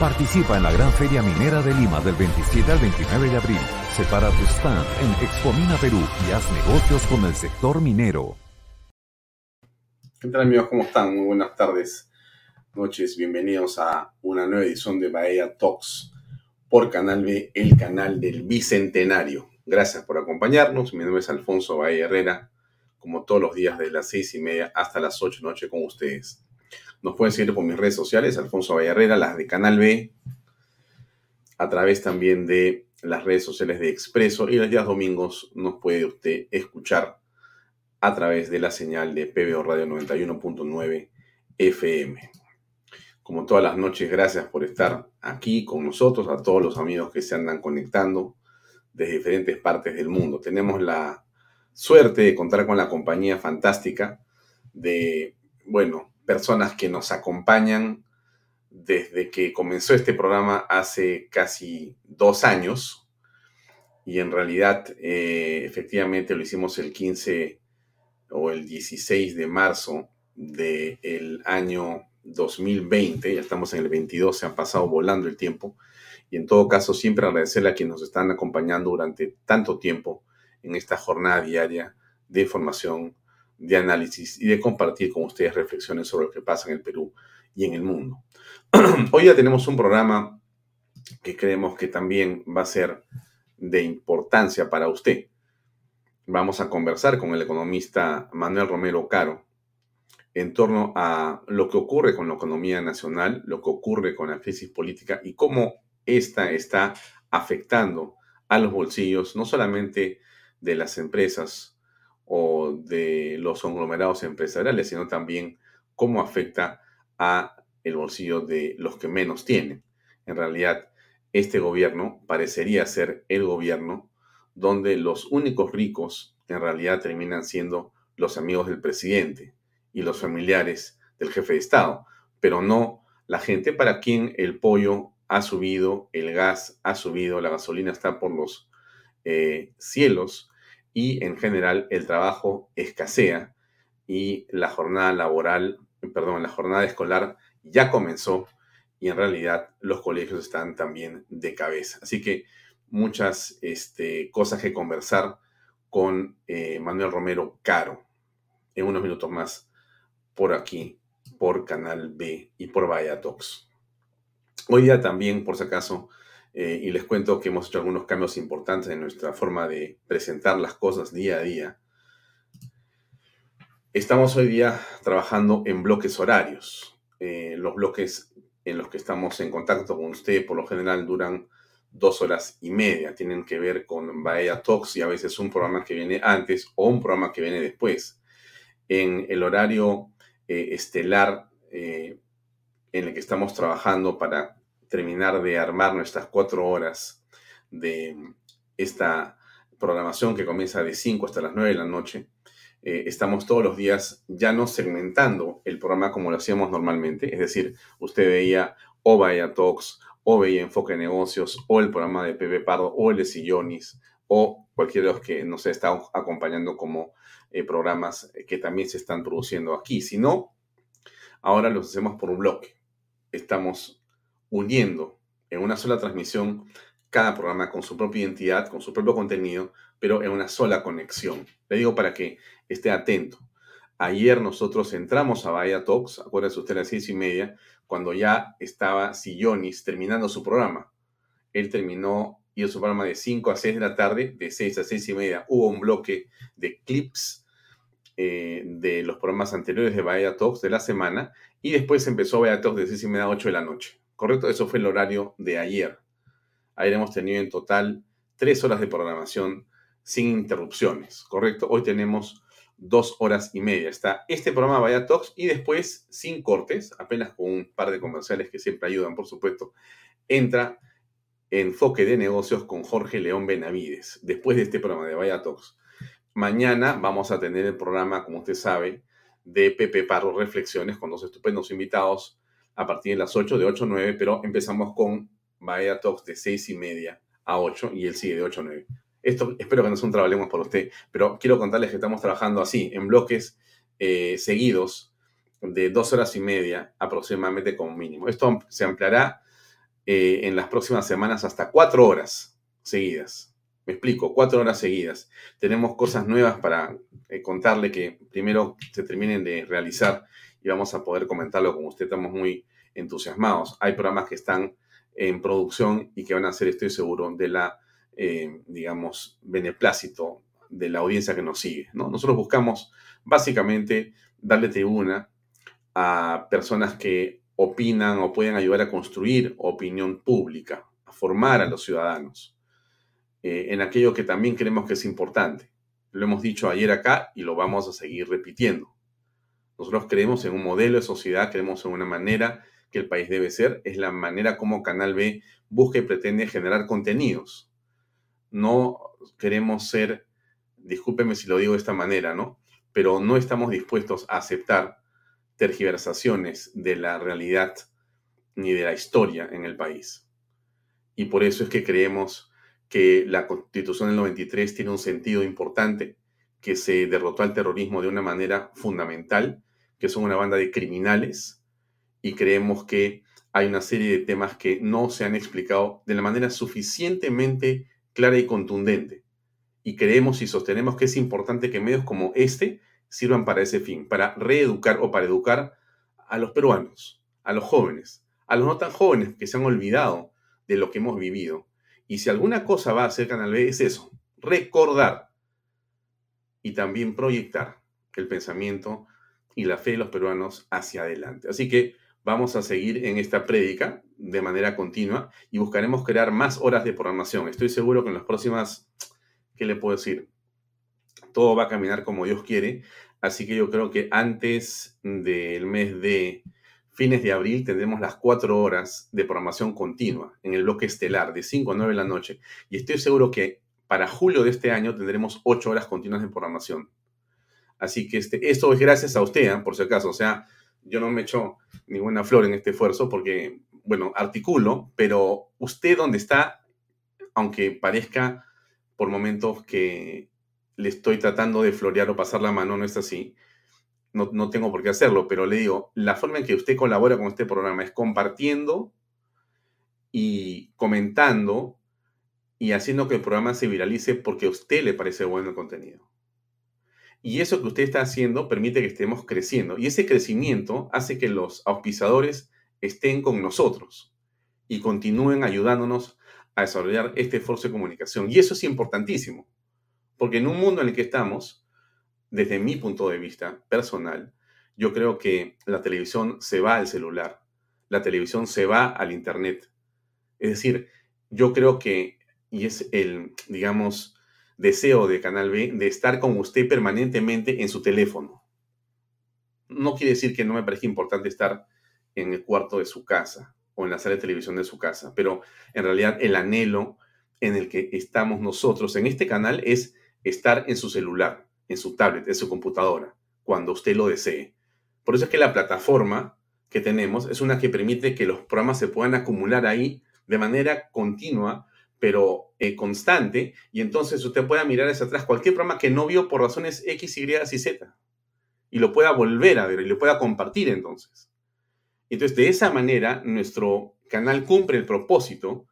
Participa en la Gran Feria Minera de Lima del 27 al 29 de abril. Separa tu stand en Expomina Perú y haz negocios con el sector minero. ¿Qué tal amigos? ¿Cómo están? Muy buenas tardes, noches. Bienvenidos a una nueva edición de Bahía Talks por Canal B, el canal del Bicentenario. Gracias por acompañarnos. Mi nombre es Alfonso Bahía Herrera, como todos los días de las seis y media hasta las ocho de noche con ustedes. Nos pueden seguir por mis redes sociales, Alfonso Vallarrera, las de Canal B, a través también de las redes sociales de Expreso y los días domingos nos puede usted escuchar a través de la señal de PBO Radio 91.9 FM. Como todas las noches, gracias por estar aquí con nosotros, a todos los amigos que se andan conectando desde diferentes partes del mundo. Tenemos la suerte de contar con la compañía fantástica de, bueno, personas que nos acompañan desde que comenzó este programa hace casi dos años. Y en realidad, eh, efectivamente, lo hicimos el 15 o el 16 de marzo del año 2020. Ya estamos en el 22, se ha pasado volando el tiempo. Y en todo caso, siempre agradecerle a quienes nos están acompañando durante tanto tiempo en esta jornada diaria de información de análisis y de compartir con ustedes reflexiones sobre lo que pasa en el Perú y en el mundo. Hoy ya tenemos un programa que creemos que también va a ser de importancia para usted. Vamos a conversar con el economista Manuel Romero Caro en torno a lo que ocurre con la economía nacional, lo que ocurre con la crisis política y cómo esta está afectando a los bolsillos no solamente de las empresas o de los conglomerados empresariales, sino también cómo afecta a el bolsillo de los que menos tienen. En realidad, este gobierno parecería ser el gobierno donde los únicos ricos en realidad terminan siendo los amigos del presidente y los familiares del jefe de Estado, pero no la gente para quien el pollo ha subido, el gas ha subido, la gasolina está por los eh, cielos y en general el trabajo escasea y la jornada laboral, perdón, la jornada escolar ya comenzó y en realidad los colegios están también de cabeza. Así que muchas este, cosas que conversar con eh, Manuel Romero Caro en unos minutos más por aquí, por Canal B y por Vaya Talks. Hoy día también, por si acaso, eh, y les cuento que hemos hecho algunos cambios importantes en nuestra forma de presentar las cosas día a día. Estamos hoy día trabajando en bloques horarios. Eh, los bloques en los que estamos en contacto con usted por lo general duran dos horas y media. Tienen que ver con Bahía Talks y a veces un programa que viene antes o un programa que viene después. En el horario eh, estelar en el que estamos trabajando para terminar de armar nuestras cuatro horas de esta programación que comienza de 5 hasta las 9 de la noche, eh, estamos todos los días ya no segmentando el programa como lo hacíamos normalmente, es decir, usted veía o Vaya Talks, o veía Enfoque Negocios, o el programa de Pepe Pardo, o el de Sillonis, o cualquiera de los que nos está acompañando como eh, programas que también se están produciendo aquí. Si no, ahora los hacemos por un bloque. Estamos uniendo en una sola transmisión cada programa con su propia identidad, con su propio contenido, pero en una sola conexión. Le digo para que esté atento. Ayer nosotros entramos a Bahía Talks, acuérdense usted a las seis y media, cuando ya estaba Sillonis terminando su programa. Él terminó y su programa de 5 a 6 de la tarde, de 6 a 6 y media. Hubo un bloque de clips eh, de los programas anteriores de Bahía Talks de la semana y después empezó Bahía Talks de 6 y media a 8 de la noche. ¿Correcto? Eso fue el horario de ayer. Ayer hemos tenido en total tres horas de programación sin interrupciones, ¿correcto? Hoy tenemos dos horas y media. Está este programa Vaya Talks y después, sin cortes, apenas con un par de comerciales que siempre ayudan, por supuesto, entra Enfoque de Negocios con Jorge León Benavides, después de este programa de Vaya Talks. Mañana vamos a tener el programa, como usted sabe, de Pepe Parro Reflexiones con dos estupendos invitados a partir de las 8, de 8 a 9, pero empezamos con Vaya Talks de 6 y media a 8 y él sigue de 8 a 9. Esto espero que no sea un trabalemos por usted, pero quiero contarles que estamos trabajando así, en bloques eh, seguidos de dos horas y media aproximadamente como mínimo. Esto se ampliará eh, en las próximas semanas hasta cuatro horas seguidas. Me explico, cuatro horas seguidas. Tenemos cosas nuevas para eh, contarle que primero se terminen de realizar y vamos a poder comentarlo con usted. Estamos muy entusiasmados. Hay programas que están en producción y que van a ser, estoy seguro, de la, eh, digamos, beneplácito de la audiencia que nos sigue. ¿no? Nosotros buscamos básicamente darle tribuna a personas que opinan o pueden ayudar a construir opinión pública, a formar a los ciudadanos eh, en aquello que también creemos que es importante. Lo hemos dicho ayer acá y lo vamos a seguir repitiendo. Nosotros creemos en un modelo de sociedad, creemos en una manera que el país debe ser, es la manera como Canal B busca y pretende generar contenidos. No queremos ser, discúlpeme si lo digo de esta manera, ¿no? Pero no estamos dispuestos a aceptar tergiversaciones de la realidad ni de la historia en el país. Y por eso es que creemos que la constitución del 93 tiene un sentido importante, que se derrotó al terrorismo de una manera fundamental, que son una banda de criminales y creemos que hay una serie de temas que no se han explicado de la manera suficientemente clara y contundente. Y creemos y sostenemos que es importante que medios como este sirvan para ese fin, para reeducar o para educar a los peruanos, a los jóvenes, a los no tan jóvenes que se han olvidado de lo que hemos vivido. Y si alguna cosa va a hacer Canal B es eso, recordar y también proyectar el pensamiento y la fe de los peruanos hacia adelante. Así que vamos a seguir en esta prédica de manera continua y buscaremos crear más horas de programación. Estoy seguro que en las próximas, ¿qué le puedo decir? Todo va a caminar como Dios quiere, así que yo creo que antes del mes de fines de abril tendremos las cuatro horas de programación continua en el bloque estelar de 5 a 9 de la noche y estoy seguro que para julio de este año tendremos ocho horas continuas de programación. Así que este, esto es gracias a usted, ¿eh? por si acaso. O sea, yo no me echo ninguna flor en este esfuerzo porque, bueno, articulo, pero usted donde está, aunque parezca por momentos que le estoy tratando de florear o pasar la mano, no es así, no, no tengo por qué hacerlo, pero le digo, la forma en que usted colabora con este programa es compartiendo y comentando y haciendo que el programa se viralice porque a usted le parece bueno el contenido. Y eso que usted está haciendo permite que estemos creciendo. Y ese crecimiento hace que los auspiciadores estén con nosotros y continúen ayudándonos a desarrollar este esfuerzo de comunicación. Y eso es importantísimo, porque en un mundo en el que estamos, desde mi punto de vista personal, yo creo que la televisión se va al celular, la televisión se va al Internet. Es decir, yo creo que, y es el, digamos, deseo de Canal B de estar con usted permanentemente en su teléfono. No quiere decir que no me parezca importante estar en el cuarto de su casa o en la sala de televisión de su casa, pero en realidad el anhelo en el que estamos nosotros en este canal es estar en su celular, en su tablet, en su computadora, cuando usted lo desee. Por eso es que la plataforma que tenemos es una que permite que los programas se puedan acumular ahí de manera continua pero eh, constante, y entonces usted pueda mirar hacia atrás cualquier programa que no vio por razones X, Y Z, y lo pueda volver a ver y lo pueda compartir entonces. Entonces, de esa manera, nuestro canal cumple el propósito,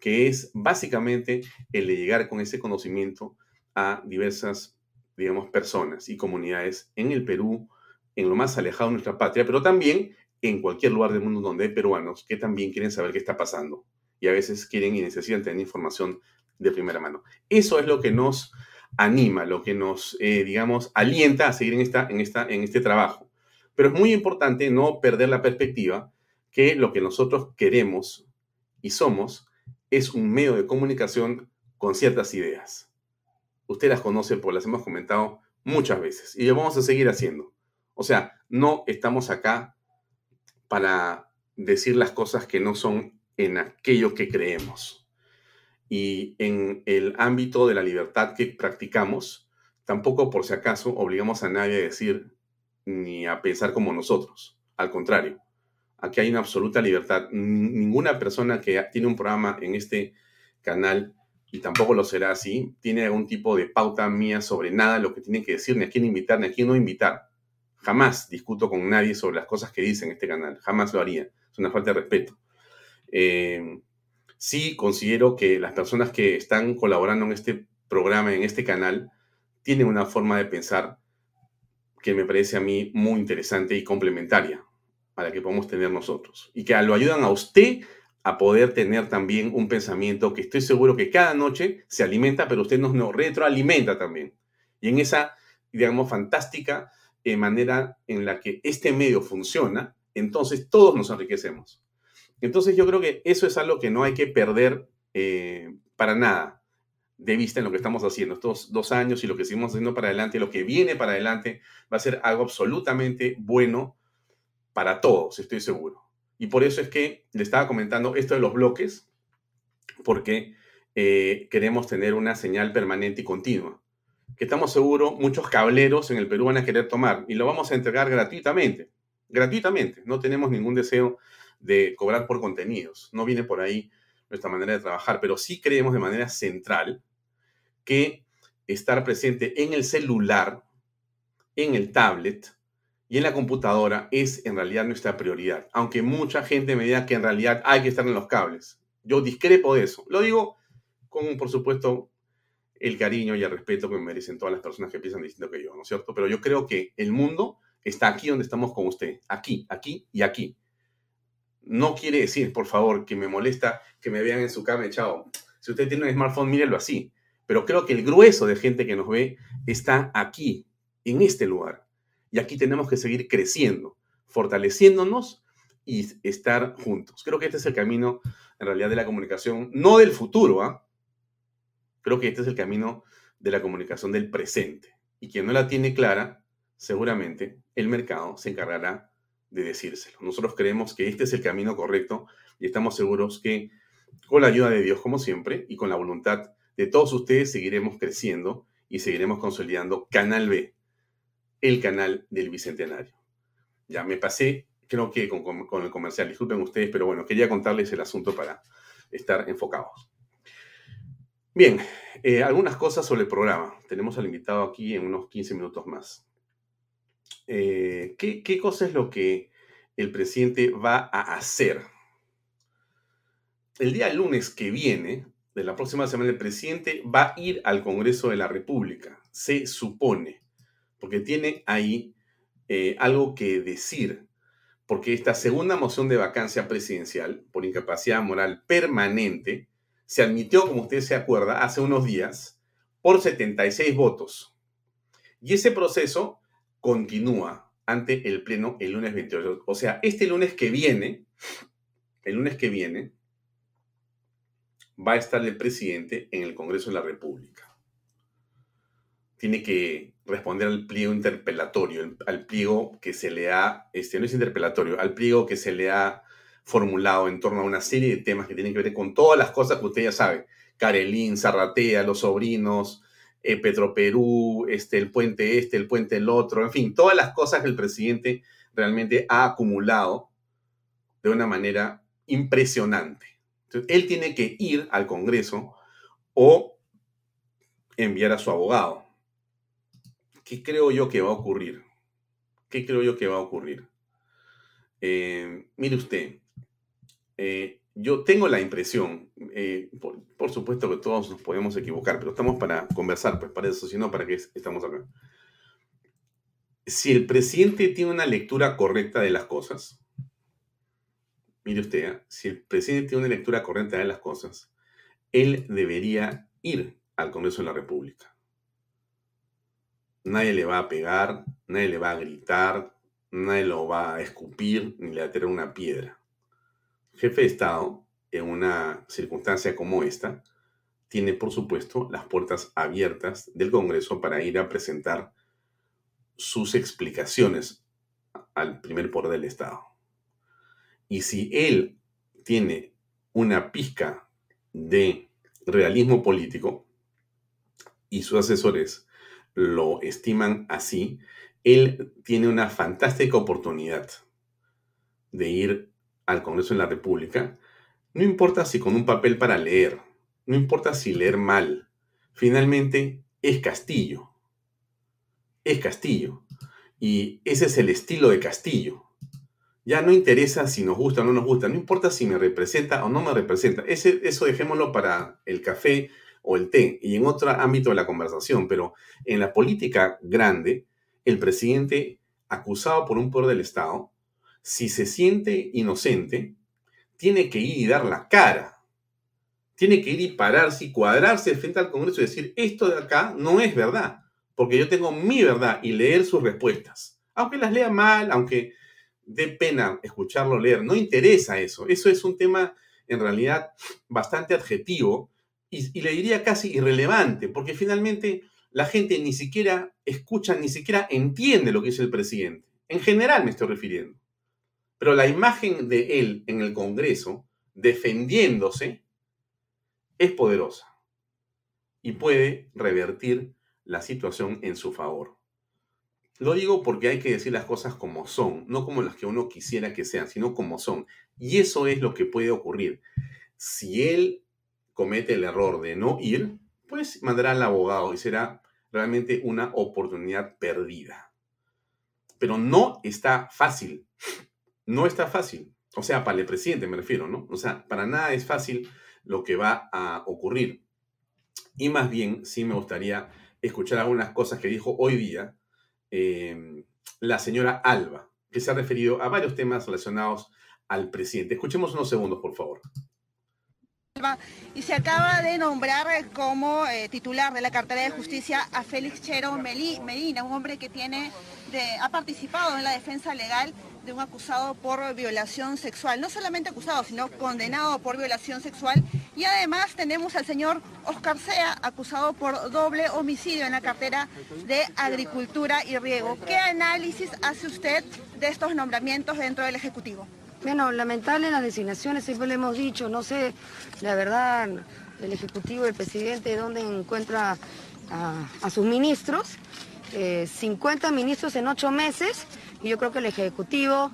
que es básicamente el de llegar con ese conocimiento a diversas, digamos, personas y comunidades en el Perú, en lo más alejado de nuestra patria, pero también en cualquier lugar del mundo donde hay peruanos que también quieren saber qué está pasando y a veces quieren y necesitan tener información de primera mano. Eso es lo que nos anima, lo que nos, eh, digamos, alienta a seguir en, esta, en, esta, en este trabajo. Pero es muy importante no perder la perspectiva que lo que nosotros queremos y somos es un medio de comunicación con ciertas ideas. Usted las conoce porque las hemos comentado muchas veces y lo vamos a seguir haciendo. O sea, no estamos acá para decir las cosas que no son en aquello que creemos. Y en el ámbito de la libertad que practicamos, tampoco por si acaso obligamos a nadie a decir ni a pensar como nosotros. Al contrario, aquí hay una absoluta libertad. Ninguna persona que tiene un programa en este canal, y tampoco lo será así, tiene algún tipo de pauta mía sobre nada, lo que tiene que decir, ni a quién invitar, ni a quién no invitar. Jamás discuto con nadie sobre las cosas que dice en este canal. Jamás lo haría. Es una falta de respeto. Eh, sí considero que las personas que están colaborando en este programa, en este canal, tienen una forma de pensar que me parece a mí muy interesante y complementaria a la que podemos tener nosotros. Y que lo ayudan a usted a poder tener también un pensamiento que estoy seguro que cada noche se alimenta, pero usted nos, retroalimenta también. Y en esa, digamos, fantástica eh, manera en la que este medio funciona, entonces todos nos enriquecemos. Entonces yo creo que eso es algo que no hay que perder eh, para nada de vista en lo que estamos haciendo estos dos años y lo que seguimos haciendo para adelante, lo que viene para adelante va a ser algo absolutamente bueno para todos, estoy seguro. Y por eso es que le estaba comentando esto de los bloques, porque eh, queremos tener una señal permanente y continua que estamos seguros muchos cableros en el Perú van a querer tomar y lo vamos a entregar gratuitamente. Gratuitamente. No tenemos ningún deseo de cobrar por contenidos. No viene por ahí nuestra manera de trabajar, pero sí creemos de manera central que estar presente en el celular, en el tablet y en la computadora es en realidad nuestra prioridad. Aunque mucha gente me diga que en realidad hay que estar en los cables. Yo discrepo de eso. Lo digo con, por supuesto, el cariño y el respeto que me merecen todas las personas que piensan distinto que yo, ¿no es cierto? Pero yo creo que el mundo está aquí donde estamos con usted, aquí, aquí y aquí. No quiere decir, por favor, que me molesta que me vean en su cama echado. Si usted tiene un smartphone, mírelo así. Pero creo que el grueso de gente que nos ve está aquí, en este lugar. Y aquí tenemos que seguir creciendo, fortaleciéndonos y estar juntos. Creo que este es el camino, en realidad, de la comunicación, no del futuro, ¿ah? Creo que este es el camino de la comunicación del presente. Y quien no la tiene clara, seguramente el mercado se encargará de decírselo. Nosotros creemos que este es el camino correcto y estamos seguros que con la ayuda de Dios, como siempre, y con la voluntad de todos ustedes, seguiremos creciendo y seguiremos consolidando Canal B, el canal del Bicentenario. Ya me pasé, creo que con, el comercial, disculpen ustedes, pero bueno, quería contarles el asunto para estar enfocados. Bien, eh, algunas cosas sobre el programa. Tenemos al invitado aquí en unos 15 minutos más. Eh, ¿qué, ¿Qué cosa es lo que el presidente va a hacer? El día lunes que viene, de la próxima semana, el presidente va a ir al Congreso de la República, se supone, porque tiene ahí eh, algo que decir, porque esta segunda moción de vacancia presidencial por incapacidad moral permanente se admitió, como usted se acuerda, hace unos días por 76 votos. Y ese proceso continúa ante el Pleno el lunes 28. O sea, este lunes que viene, el lunes que viene, va a estar el presidente en el Congreso de la República. Tiene que responder al pliego interpelatorio, al pliego que se le ha, este no es interpelatorio, al pliego que se le ha formulado en torno a una serie de temas que tienen que ver con todas las cosas que usted ya sabe. Carelín, Zarratea, los sobrinos, eh, Petroperú, este, el puente este, el puente el otro, en fin, todas las cosas que el presidente realmente ha acumulado de una manera impresionante. Entonces, él tiene que ir al Congreso o enviar a su abogado. ¿Qué creo yo que va a ocurrir? ¿Qué creo yo que va a ocurrir? Eh, mire usted, eh, yo tengo la impresión, eh, por, supuesto que todos nos podemos equivocar, pero estamos para conversar, pues para eso, si no, ¿para qué estamos acá? Si el presidente tiene una lectura correcta de las cosas, mire usted, si el presidente tiene una lectura correcta de las cosas, él debería ir al Congreso de la República. Nadie le va a pegar, nadie le va a gritar, nadie lo va a escupir ni le va a tirar una piedra. Jefe de Estado, en una circunstancia como esta, tiene, por supuesto, las puertas abiertas del Congreso para ir a presentar sus explicaciones al primer poder del Estado. Y si él tiene una pizca de realismo político y sus asesores lo estiman así, él tiene una fantástica oportunidad de ir al Congreso de la República, no importa si con un papel para leer, no importa si leer mal, finalmente es Castillo. Es Castillo. Y ese es el estilo de Castillo. Ya no interesa si nos gusta o no nos gusta, no importa si me representa o no me representa. Ese, eso dejémoslo para el café o el té y en otro ámbito de la conversación, pero en la política grande, el presidente acusado por un poder del Estado, si se siente inocente, tiene que ir y dar la cara. Tiene que ir y pararse y cuadrarse frente al Congreso y decir, esto de acá no es verdad, porque yo tengo mi verdad y leer sus respuestas. Aunque las lea mal, aunque dé pena escucharlo leer, no interesa eso. Eso es un tema en realidad bastante adjetivo y, le diría casi irrelevante, porque finalmente la gente ni siquiera escucha, ni siquiera entiende lo que dice el presidente. En general me estoy refiriendo. Pero la imagen de él en el Congreso defendiéndose es poderosa y puede revertir la situación en su favor. Lo digo porque hay que decir las cosas como son, no como las que uno quisiera que sean, sino como son. Y eso es lo que puede ocurrir. Si él comete el error de no ir, pues mandará al abogado y será realmente una oportunidad perdida. Pero no está fácil. No está fácil. O sea, para el presidente me refiero, ¿no? O sea, para nada es fácil lo que va a ocurrir. Y más bien, sí me gustaría escuchar algunas cosas que dijo hoy día eh, la señora Alba, que se ha referido a varios temas relacionados al presidente. Escuchemos unos segundos, por favor y se acaba de nombrar como eh, titular de la cartera de justicia a Félix Chero Medina, un hombre que tiene ha participado en la defensa legal de un acusado por violación sexual. No solamente acusado, sino condenado por violación sexual. Y además tenemos al señor Oscar Sea, acusado por doble homicidio en la cartera de Agricultura y Riego. ¿Qué análisis hace usted de estos nombramientos dentro del Ejecutivo? Bueno, lamentable las designaciones, siempre le hemos dicho, no sé, la verdad, el Ejecutivo, el presidente, dónde encuentra a, sus ministros. 50 eh, ministros en ocho meses y yo creo que el Ejecutivo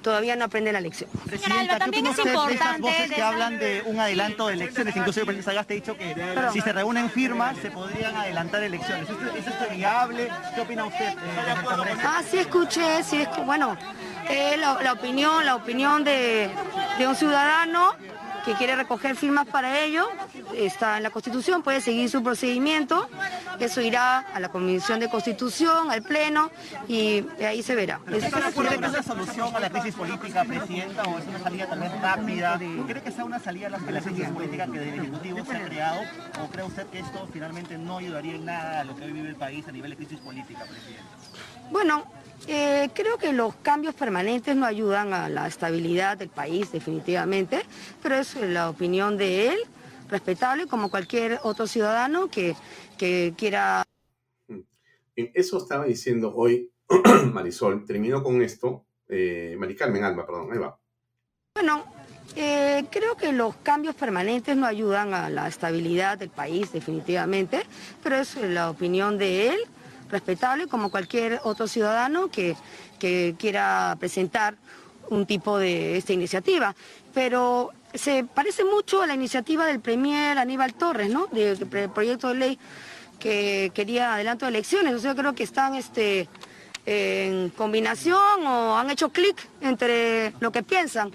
todavía no aprende la lección. Presidenta, también es importante voces que hablan de un adelanto de elecciones? Incluso el presidente Sagasta ha dicho que si se reúnen firmas se podrían adelantar elecciones. ¿Es esto viable? ¿Qué opina usted? ah, sí escuché, sí, es que, bueno, eh, la, opinión, la opinión de, de un ciudadano que quiere recoger firmas para ello, está en la Constitución, puede seguir su procedimiento, eso irá a la Comisión de Constitución, al Pleno, y ahí se verá. ¿Cree que es una solución a la crisis política, Presidenta, o es una salida también rápida? ¿Cree que sea una salida a la crisis política que del Ejecutivo se ha creado, o cree usted que esto finalmente no ayudaría en nada a lo que hoy vive el país a nivel de crisis política, Presidenta? Bueno, eh, creo que los cambios permanentes no ayudan a la estabilidad del país, definitivamente, pero es la opinión de él, respetable como cualquier otro ciudadano que, quiera... Eso estaba diciendo hoy Marisol. Termino con esto. Eh, Mari Carmen Alba, perdón, ahí va. Bueno, eh, creo que los cambios permanentes no ayudan a la estabilidad del país, definitivamente, pero es la opinión de él respetable como cualquier otro ciudadano que, quiera presentar un tipo de esta iniciativa. Pero se parece mucho a la iniciativa del Premier Aníbal Torres, ¿no? Del proyecto de ley que quería adelanto de elecciones. O sea, yo creo que están este, en combinación o han hecho clic entre lo que piensan.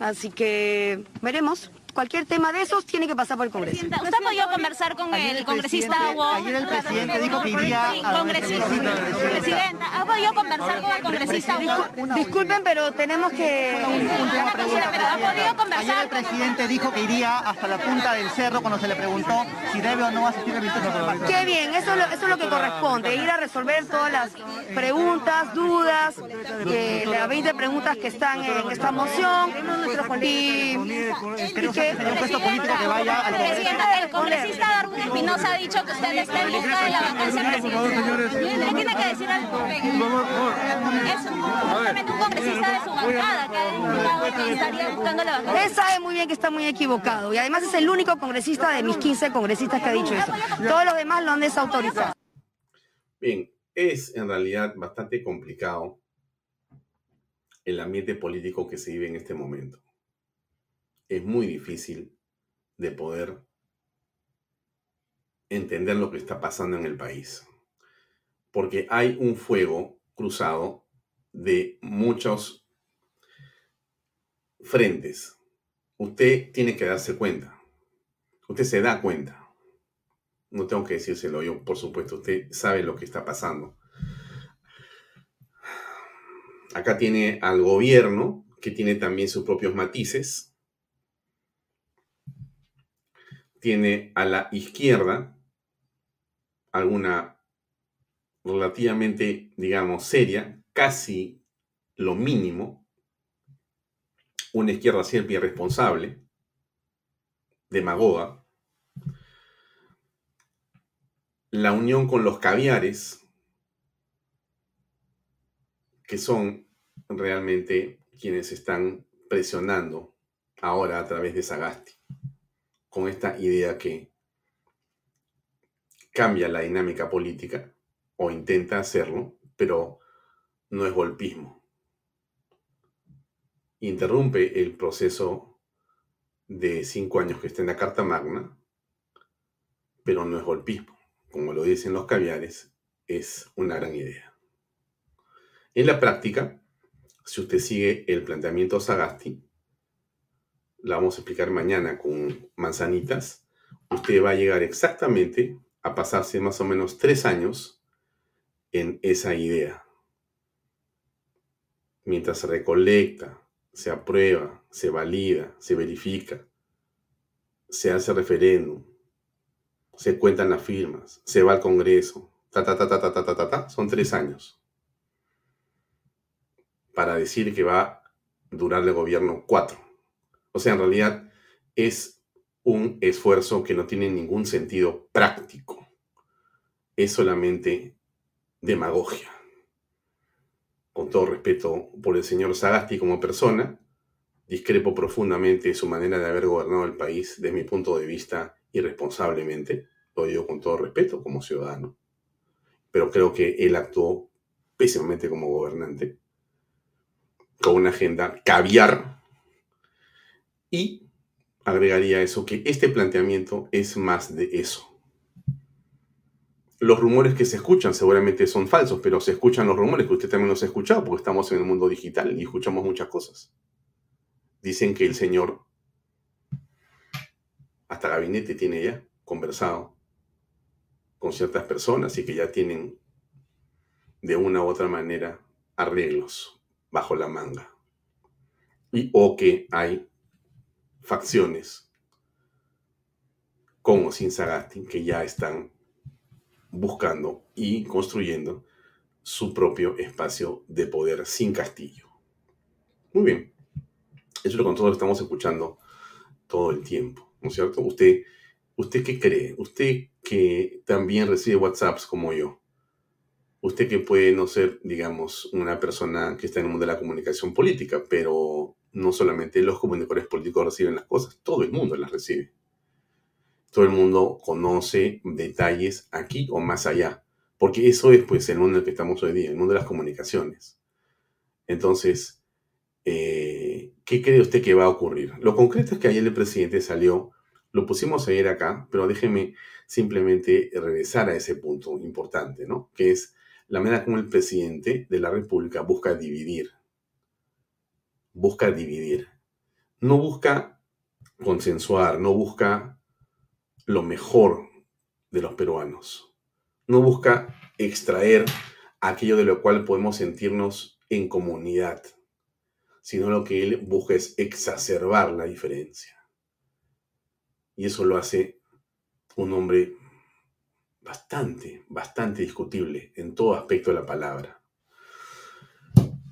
Así que veremos cualquier tema de esos tiene que pasar por el Congreso. ¿Usted ha podido conversar con el, congresista Hugo? Ayer el presidente dijo que iría a Presidenta, ¿ha podido conversar con el congresista Hugo? Disculpen, pero tenemos que... Última pregunta. Pero ha podido conversar Ayer el presidente dijo que iría hasta la punta del cerro cuando se le preguntó si debe o no asistir al Ministerio Qué bien, eso es, lo, eso es lo que corresponde, ir a resolver todas las preguntas, dudas, eh, las 20 preguntas que están en esta moción y que sería un puesto político que vaya al Congreso. Presidenta, el congresista Darwin Espinosa ha dicho que usted está en busca de la vacancia presidencial. ¿Qué tiene que decir al justamente un congresista de su bancada que ha indicado que estaría buscando la vacancia. Él sabe muy bien que está muy equivocado y además es el único congresista de mis 15 congresistas que ha dicho eso. Todos los demás lo han desautorizado. Bien, es en realidad bastante complicado el ambiente político que se vive en este momento es muy difícil de poder entender lo que está pasando en el país. Porque hay un fuego cruzado de muchos frentes. Usted tiene que darse cuenta. Usted se da cuenta. No tengo que decírselo yo, por supuesto. Usted sabe lo que está pasando. Acá tiene al gobierno, que tiene también sus propios matices tiene a la izquierda alguna relativamente, digamos, seria, casi lo mínimo, una izquierda siempre irresponsable, demagoga, la unión con los caviares, que son realmente quienes están presionando ahora a través de Sagasti con esta idea que cambia la dinámica política o intenta hacerlo, pero no es golpismo. Interrumpe el proceso de cinco años que está en la Carta Magna, pero no es golpismo. Como lo dicen los caviares, es una gran idea. En la práctica, si usted sigue el planteamiento Sagasti, la vamos a explicar mañana con manzanitas, usted va a llegar exactamente a pasarse más o menos tres años en esa idea. Mientras se recolecta, se aprueba, se valida, se verifica, se hace referéndum, se cuentan las firmas, se va al Congreso, ta ta ta ta ta ta ta ta, son tres años. Para decir que va a durar el gobierno cuatro. O sea, en realidad es un esfuerzo que no tiene ningún sentido práctico. Es solamente demagogia. Con todo respeto por el señor Sagasti como persona, discrepo profundamente de su manera de haber gobernado el país desde mi punto de vista irresponsablemente. Lo digo con todo respeto como ciudadano. Pero creo que él actuó pésimamente como gobernante, con una agenda caviar y agregaría eso, que este planteamiento es más de eso. Los rumores que se escuchan seguramente son falsos, pero se escuchan los rumores que usted también los ha escuchado porque estamos en el mundo digital y escuchamos muchas cosas. Dicen que el señor, hasta gabinete tiene ya conversado con ciertas personas y que ya tienen de una u otra manera arreglos bajo la manga. Y o que hay facciones, como sin Sagasti, que ya están buscando y construyendo su propio espacio de poder sin castillo. Muy bien. Eso es lo que nosotros estamos escuchando todo el tiempo, ¿no es cierto? Usted, ¿usted qué cree? Usted que también recibe WhatsApps como yo. Usted que puede no ser, digamos, una persona que está en el mundo de la comunicación política, pero no solamente los comunicadores políticos reciben las cosas, todo el mundo las recibe. Todo el mundo conoce detalles aquí o más allá, porque eso es pues el mundo en el que estamos hoy día, el mundo de las comunicaciones. Entonces, eh, ¿qué cree usted que va a ocurrir? Lo concreto es que ayer el presidente salió, lo pusimos ayer acá, pero déjeme simplemente regresar a ese punto importante, ¿no? Que es la manera como el presidente de la República busca dividir. Busca dividir. No busca consensuar, no busca lo mejor de los peruanos. No busca extraer aquello de lo cual podemos sentirnos en comunidad, sino lo que él busca es exacerbar la diferencia. Y eso lo hace un hombre bastante, bastante discutible en todo aspecto de la palabra.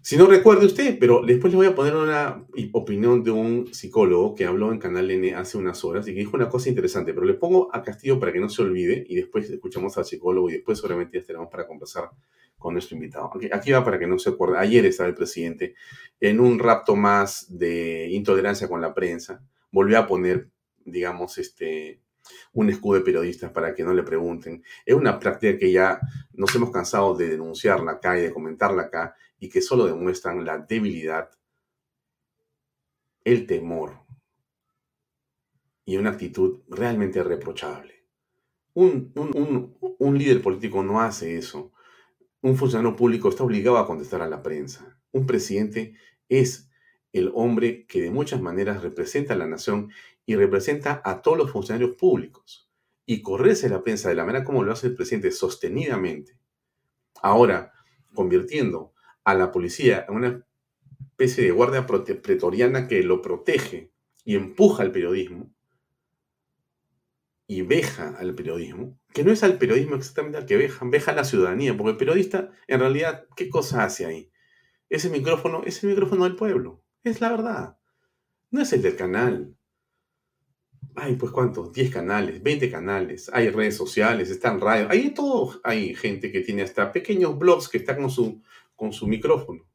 Si no recuerde usted, pero después le voy a poner una opinión de un psicólogo que habló en Canal N hace unas horas y que dijo una cosa interesante, pero le pongo a Castillo para que no se olvide y después escuchamos al psicólogo y después seguramente ya estaremos para conversar con nuestro invitado. Aquí, va para que no se acuerde. Ayer estaba el presidente en un rapto más de intolerancia con la prensa, volvió a poner, digamos, este, un escudo de periodistas para que no le pregunten. Es una práctica que ya nos hemos cansado de denunciarla acá y de comentarla acá y que solo demuestran la debilidad, el temor y una actitud realmente reprochable. Un, un, un, líder político no hace eso. Un funcionario público está obligado a contestar a la prensa. Un presidente es el hombre que de muchas maneras representa a la nación y representa a todos los funcionarios públicos. Y correrse la prensa de la manera como lo hace el presidente sostenidamente, ahora convirtiendo a la policía en una especie de guardia pretoriana que lo protege y empuja al periodismo y veja al periodismo, que no es al periodismo exactamente al que veja, veja a la ciudadanía, porque el periodista en realidad, ¿qué cosa hace ahí? Ese micrófono es el micrófono del pueblo, es la verdad, no es el del canal, hay pues cuántos, 10 canales, 20 canales, hay redes sociales, están radios, hay todo, hay gente que tiene hasta pequeños blogs que están con su, con su micrófono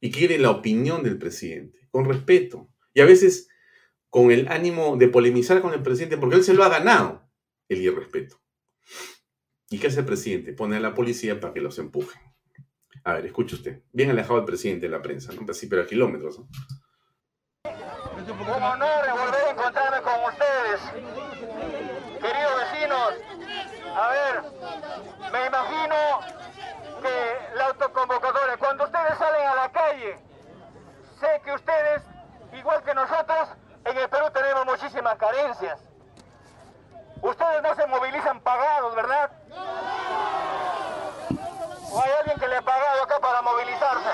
y quiere la opinión del presidente, con respeto, y a veces con el ánimo de polemizar con el presidente porque él se lo ha ganado, el irrespeto. ¿Y qué hace el presidente? Pone a la policía para que los empuje. A ver, escuche usted. Bien alejado el presidente de la prensa, ¿no? Así, pero a kilómetros. Un honor volver a encontrarme con ustedes, queridos vecinos. A ver, me imagino que la autoconvocatoria, cuando ustedes salen a la calle, sé que ustedes, igual que nosotros, en el Perú tenemos muchísimas carencias. Ustedes no se movilizan pagados, ¿verdad? ¿O hay alguien que le ha pagado acá para movilizarse?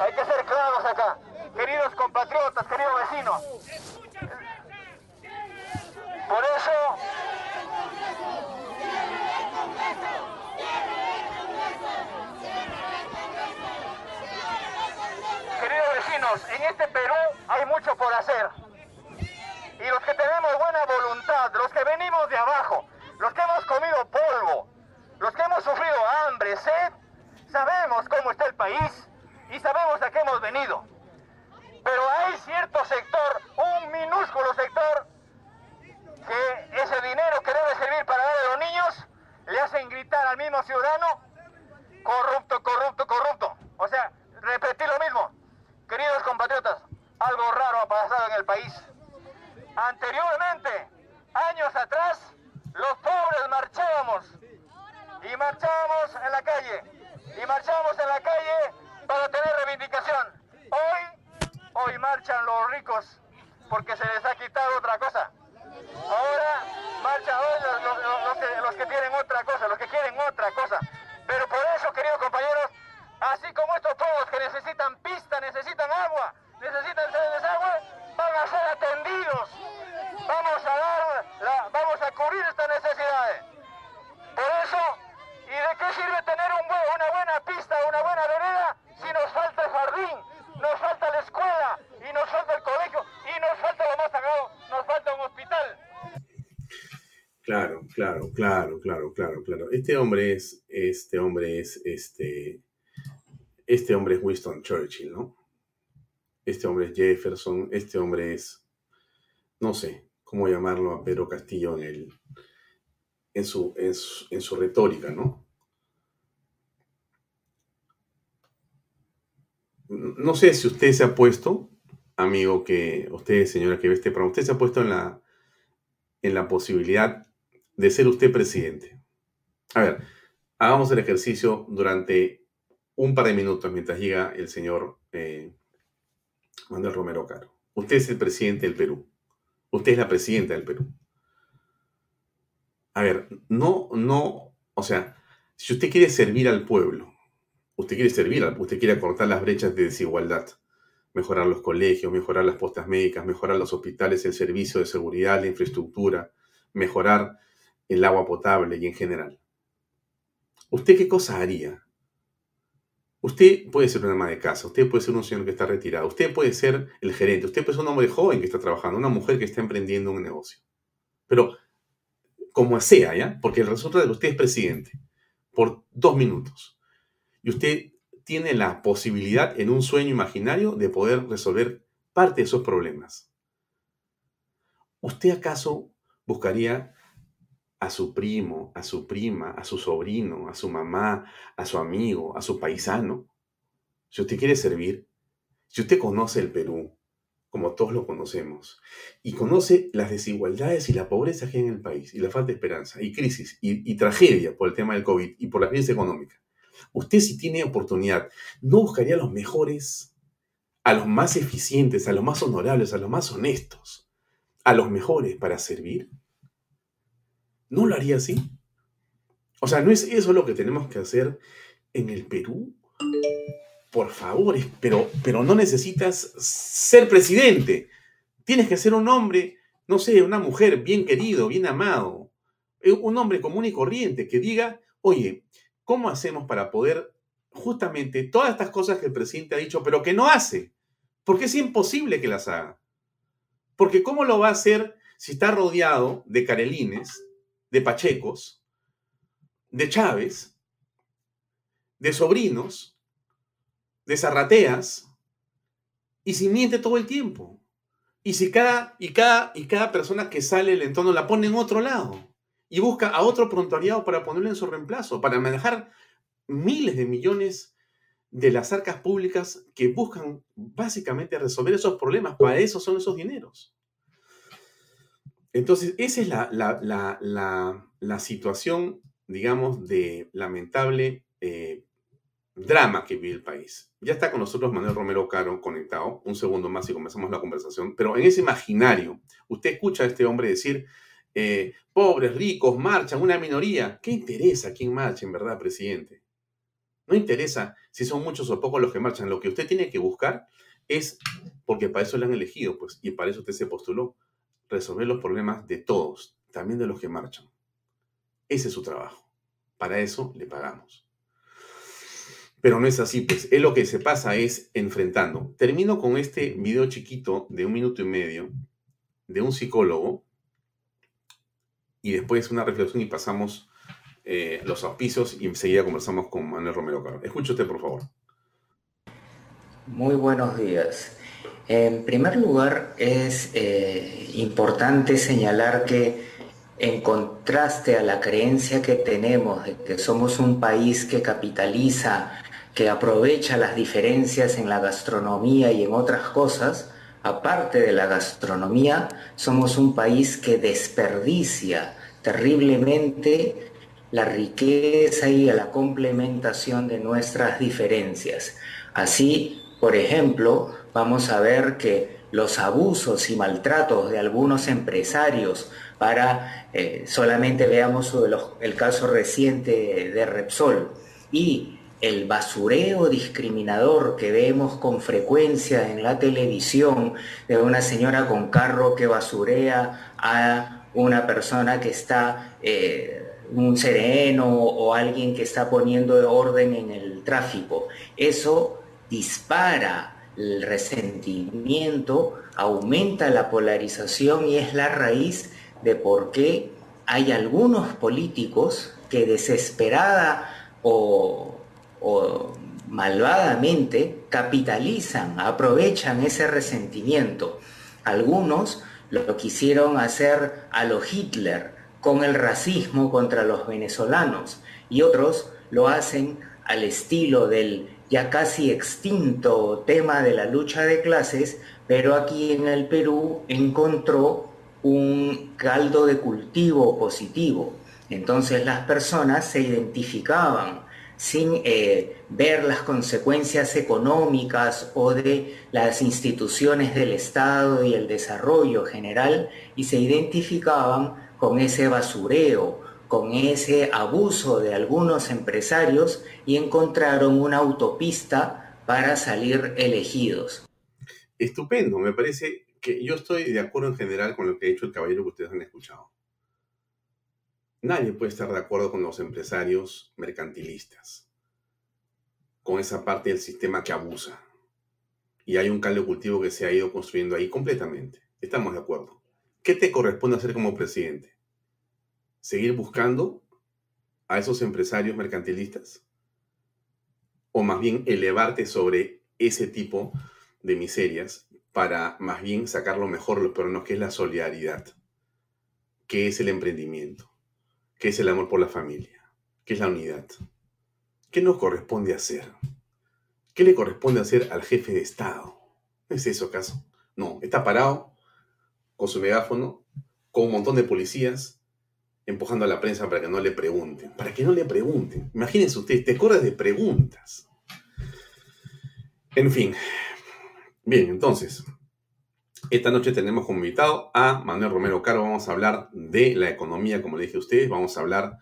Hay que ser claros acá queridos compatriotas, queridos vecinos. Por eso... Vecinos, en este Perú hay mucho por hacer. Y los que tenemos buena voluntad, los que venimos de abajo, los que hemos comido polvo, los que hemos sufrido hambre, sed, sabemos cómo está el país y sabemos a qué hemos venido. Pero hay cierto sector, un minúsculo sector, que ese dinero que debe servir para dar a los niños, le hacen gritar al mismo ciudadano, corrupto, corrupto, corrupto. O sea, repetir lo mismo. Queridos compatriotas, algo raro ha pasado en el país. Anteriormente, años atrás, los pobres marchábamos y marchábamos en la calle y marchábamos en la calle para tener reivindicación. Hoy Hoy marchan los ricos porque se les ha quitado otra cosa. Ahora marchan hoy los, que, tienen otra cosa, los que quieren otra cosa. Pero por eso, queridos compañeros, así como estos pueblos que necesitan pista, necesitan agua, necesitan desagüe, van a ser atendidos. Vamos a dar, vamos a cubrir estas necesidades. Por eso, ¿y de qué sirve tener un una buena pista, una buena vereda, si nos falta el jardín, nos falta la escuela y nos falta el colegio y nos falta lo más sagrado, nos falta un hospital. Claro, claro, claro, claro, claro, claro. Este hombre es, este hombre es, este, este hombre es Winston Churchill, ¿no? Este hombre es Jefferson, este hombre es, no sé cómo llamarlo a Pedro Castillo en, el, en, su, en, su, retórica, ¿no? no sé si usted se ha puesto, amigo, que usted, señora que ve este programa, usted se ha puesto en la, en la posibilidad de ser usted presidente. A ver, hagamos el ejercicio durante un par de minutos mientras llega el señor eh, Manuel Romero Caro. Usted es el presidente del Perú. Usted es la presidenta del Perú. A ver, no, no, o sea, si usted quiere servir al pueblo, usted quiere servir, usted quiere acortar las brechas de desigualdad, mejorar los colegios, mejorar las postas médicas, mejorar los hospitales, el servicio de seguridad, la infraestructura, mejorar el agua potable y en general. ¿Usted qué cosa haría? Usted puede ser una ama de casa, usted puede ser un señor que está retirado, usted puede ser el gerente, usted puede ser un hombre joven que está trabajando, una mujer que está emprendiendo un negocio. Pero como sea, ¿ya? Porque resulta de que usted es presidente por dos minutos y usted tiene la posibilidad en un sueño imaginario de poder resolver parte de esos problemas. ¿Usted acaso buscaría a su primo, a su prima, a su sobrino, a su mamá, a su amigo, a su paisano. Si usted quiere servir, si usted conoce el Perú, como todos lo conocemos, y conoce las desigualdades y la pobreza que hay en el país, y la falta de esperanza, y crisis, y, tragedia por el tema del COVID y por la crisis económica, usted si tiene oportunidad, ¿no buscaría a los mejores, a los más eficientes, a los más honorables, a los más honestos, a los mejores para servir? ¿No lo haría así? O sea, ¿no es eso lo que tenemos que hacer en el Perú? Por favor, pero, pero no necesitas ser presidente. Tienes que ser un hombre, no sé, una mujer bien querido, bien amado. Eh, un hombre común y corriente que diga, oye, ¿cómo hacemos para poder justamente todas estas cosas que el presidente ha dicho, pero que no hace? Porque es imposible que las haga. Porque ¿cómo lo va a hacer si está rodeado de carelines, de Pachecos, de Chávez, de sobrinos, de zarrateas, y si miente todo el tiempo. Y si cada, y cada, y cada persona que sale del entorno la pone en otro lado y busca a otro prontuariado para ponerle en su reemplazo, para manejar miles de millones de las arcas públicas que buscan básicamente resolver esos problemas. Para eso son esos dineros. Entonces, esa es la, situación, digamos, de lamentable eh, drama que vive el país. Ya está con nosotros Manuel Romero Caro conectado. Un segundo más y comenzamos la conversación. Pero en ese imaginario, usted escucha a este hombre decir, eh, pobres, ricos, marchan, una minoría. ¿Qué interesa quién marcha en verdad, presidente? No interesa si son muchos o pocos los que marchan. Lo que usted tiene que buscar es, porque para eso le han elegido, pues, y para eso usted se postuló resolver los problemas de todos, también de los que marchan. Ese es su trabajo. Para eso le pagamos. Pero no es así, pues. Él lo que se pasa es enfrentando. Termino con este video chiquito de un minuto y medio de un psicólogo y después una reflexión y pasamos eh, los auspicios y enseguida conversamos con Manuel Romero Caro. Escuche usted, por favor. Muy buenos días. En primer lugar, es eh, importante señalar que en contraste a la creencia que tenemos de que somos un país que capitaliza, que aprovecha las diferencias en la gastronomía y en otras cosas, aparte de la gastronomía, somos un país que desperdicia terriblemente la riqueza y la complementación de nuestras diferencias. Así, por ejemplo, vamos a ver que los abusos y maltratos de algunos empresarios para, eh, solamente veamos el caso reciente de Repsol, y el basureo discriminador que vemos con frecuencia en la televisión de una señora con carro que basurea a una persona que está, eh, un sereno o alguien que está poniendo orden en el tráfico. Eso dispara el resentimiento, aumenta la polarización y es la raíz de por qué hay algunos políticos que desesperada o, malvadamente capitalizan, aprovechan ese resentimiento. Algunos lo quisieron hacer a lo Hitler con el racismo contra los venezolanos y otros lo hacen al estilo del ya casi extinto tema de la lucha de clases, pero aquí en el Perú encontró un caldo de cultivo positivo. Entonces las personas se identificaban sin eh, ver las consecuencias económicas o de las instituciones del Estado y el desarrollo general y se identificaban con ese basureo, con ese abuso de algunos empresarios y encontraron una autopista para salir elegidos. Estupendo, me parece que yo estoy de acuerdo en general con lo que ha dicho el caballero que ustedes han escuchado. Nadie puede estar de acuerdo con los empresarios mercantilistas, con esa parte del sistema que abusa. Y hay un caldo cultivo que se ha ido construyendo ahí completamente. Estamos de acuerdo. ¿Qué te corresponde hacer como presidente? ¿Seguir buscando a esos empresarios mercantilistas? ¿O más bien elevarte sobre ese tipo de miserias para más bien sacar lo mejor, lo peor, no, que es la solidaridad, que es el emprendimiento, que es el amor por la familia, que es la unidad. ¿Qué nos corresponde hacer? ¿Qué le corresponde hacer al jefe de Estado? ¿No es eso acaso? No, está parado con su megáfono, con un montón de policías, empujando a la prensa para que no le pregunten. Para que no le pregunten. Imagínense ustedes, te corres de preguntas. En fin, Bien, entonces, esta noche tenemos como invitado a Manuel Romero Caro. Vamos a hablar de la economía, como le dije a ustedes. Vamos a hablar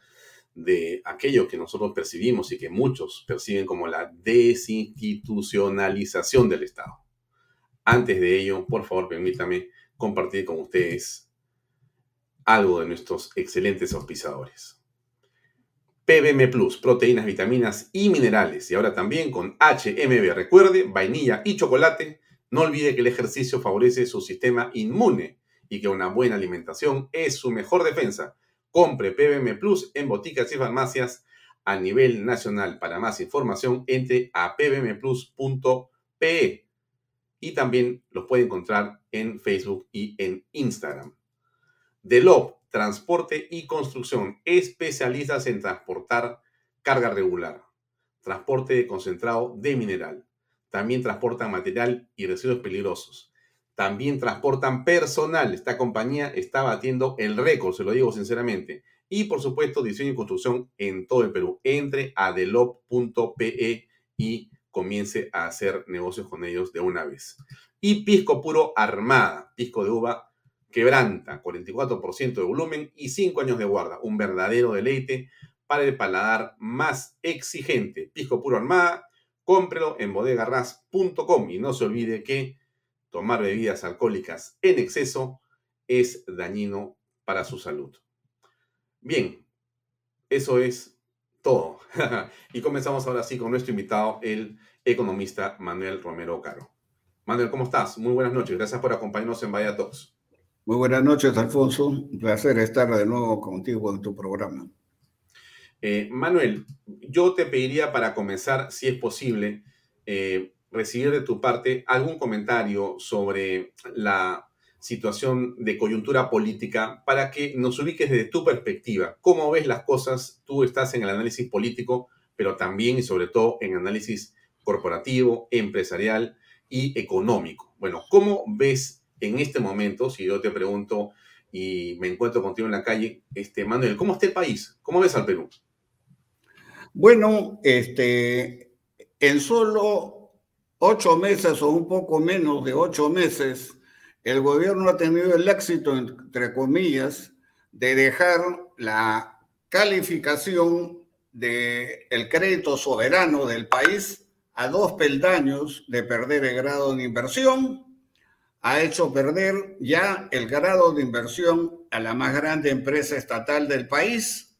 de aquello que nosotros percibimos y que muchos perciben como la desinstitucionalización del Estado. Antes de ello, por favor, permítame compartir con ustedes algo de nuestros excelentes auspiciadores. PBM Plus, proteínas, vitaminas y minerales. Y ahora también con HMB. Recuerde, vainilla y chocolate no olvide que el ejercicio favorece su sistema inmune y que una buena alimentación es su mejor defensa. Compre PBM Plus en boticas y farmacias a nivel nacional. Para más información, entre a pbmplus.pe y también los puede encontrar en Facebook y en Instagram. Delop, Transporte y Construcción, especialistas en transportar carga regular, transporte de concentrado de mineral también transportan material y residuos peligrosos. También transportan personal. Esta compañía está batiendo el récord, se lo digo sinceramente. Y por supuesto, diseño y construcción en todo el Perú. Entre a delop.pe y comience a hacer negocios con ellos de una vez. Y pisco puro armada, pisco de uva quebranta, 44% de volumen y 5 años de guarda. Un verdadero deleite para el paladar más exigente. Pisco puro armada, cómprelo en bodegarras.com y no se olvide que tomar bebidas alcohólicas en exceso es dañino para su salud. Bien, eso es todo. y comenzamos ahora sí con nuestro invitado, el economista Manuel Romero Caro. Manuel, ¿cómo estás? Muy buenas noches. Gracias por acompañarnos en Vaya Talks. Muy buenas noches, Alfonso. Un placer estar de nuevo contigo en tu programa. Eh, Manuel, yo te pediría para comenzar, si es posible, eh, recibir de tu parte algún comentario sobre la situación de coyuntura política para que nos ubiques desde tu perspectiva. ¿Cómo ves las cosas? Tú estás en el análisis político, pero también y sobre todo en análisis corporativo, empresarial y económico. Bueno, ¿cómo ves en este momento, si yo te pregunto y me encuentro contigo en la calle, este, Manuel, ¿cómo está el país? ¿Cómo ves al Perú? Bueno, este, en solo ocho meses o un poco menos de ocho meses, el gobierno ha tenido el éxito, entre comillas, de dejar la calificación del crédito soberano del país a dos peldaños de perder el grado de inversión, ha hecho perder ya el grado de inversión a la más grande empresa estatal del país.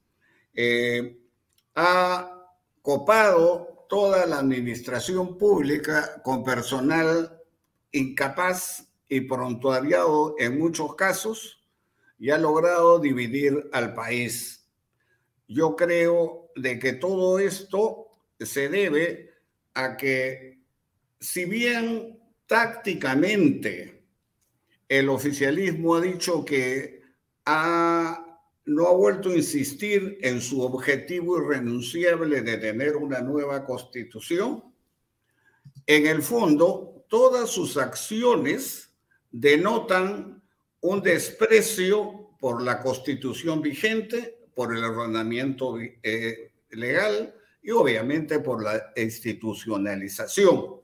Eh, ha copado toda la administración pública con personal incapaz y prontuariado en muchos casos y ha logrado dividir al país. Yo creo de que todo esto se debe a que si bien tácticamente el oficialismo ha dicho que ha no ha vuelto a insistir en su objetivo irrenunciable de tener una nueva constitución, en el fondo, todas sus acciones denotan un desprecio por la constitución vigente, por el ordenamiento eh, legal y obviamente por la institucionalización.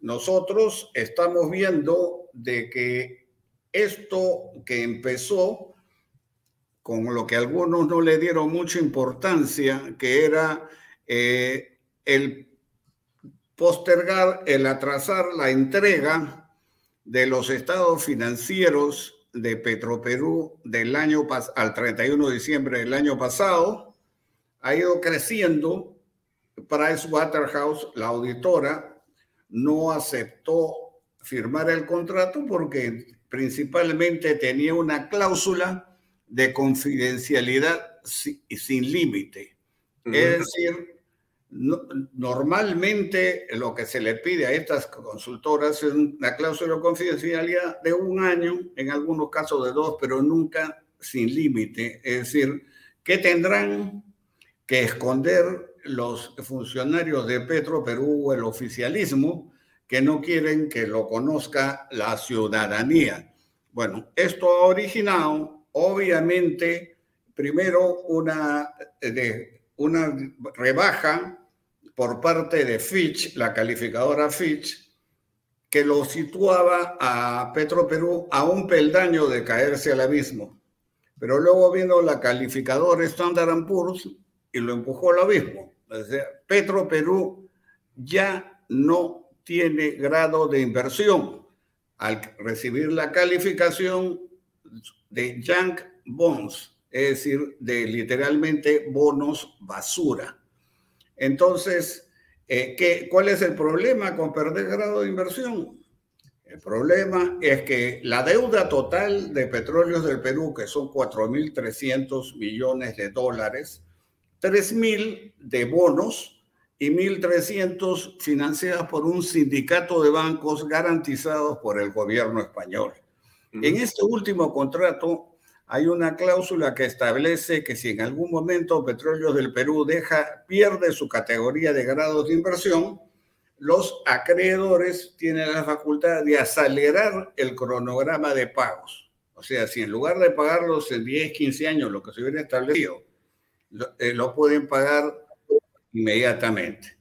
Nosotros estamos viendo de que esto que empezó con lo que algunos no le dieron mucha importancia, que era eh, el postergar, el atrasar la entrega de los estados financieros de Petroperú del año al 31 de diciembre del año pasado, ha ido creciendo. Pricewaterhouse, la auditora, no aceptó firmar el contrato porque principalmente tenía una cláusula de confidencialidad sin límite. Es decir, normalmente lo que se le pide a estas consultoras es una cláusula de confidencialidad de un año, en algunos casos de dos, pero nunca sin límite. Es decir, que tendrán que esconder los funcionarios de Petro Perú, el oficialismo, que no quieren que lo conozca la ciudadanía. Bueno, esto ha originado, obviamente, primero una, de, una rebaja por parte de Fitch, la calificadora Fitch, que lo situaba a Petro Perú a un peldaño de caerse al abismo. Pero luego vino la calificadora Standard Poor's y lo empujó al abismo. Petro Perú ya no tiene grado de inversión al recibir la calificación de junk bonds, es decir, de literalmente bonos basura. Entonces, eh, ¿qué, ¿cuál es el problema con perder grado de inversión? El problema es que la deuda total de petróleos del Perú, que son 4.300 millones de dólares, 3.000 de bonos y 1.300 financiadas por un sindicato de bancos garantizados por el gobierno español. En este último contrato hay una cláusula que establece que si en algún momento Petróleos del Perú deja, pierde su categoría de grados de inversión, los acreedores tienen la facultad de acelerar el cronograma de pagos. O sea, si en lugar de pagarlos en 10, 15 años, lo que se hubiera establecido, lo, eh, lo pueden pagar inmediatamente.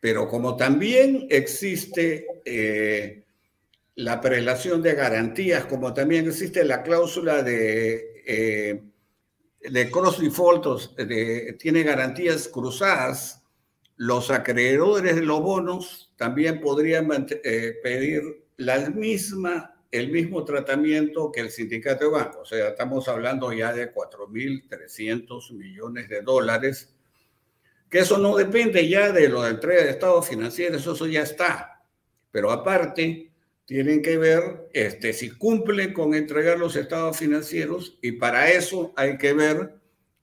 Pero como también existe eh, la prelación de garantías, como también existe la cláusula de, eh, de cross default, de, tiene garantías cruzadas, los acreedores de los bonos también podrían eh, pedir la misma, el mismo tratamiento que el sindicato de bancos. O sea, estamos hablando ya de 4.300 millones de dólares que eso no depende ya de lo de entrega de estados financieros, eso ya está. Pero aparte, tienen que ver este, si cumplen con entregar los estados financieros y para eso hay que ver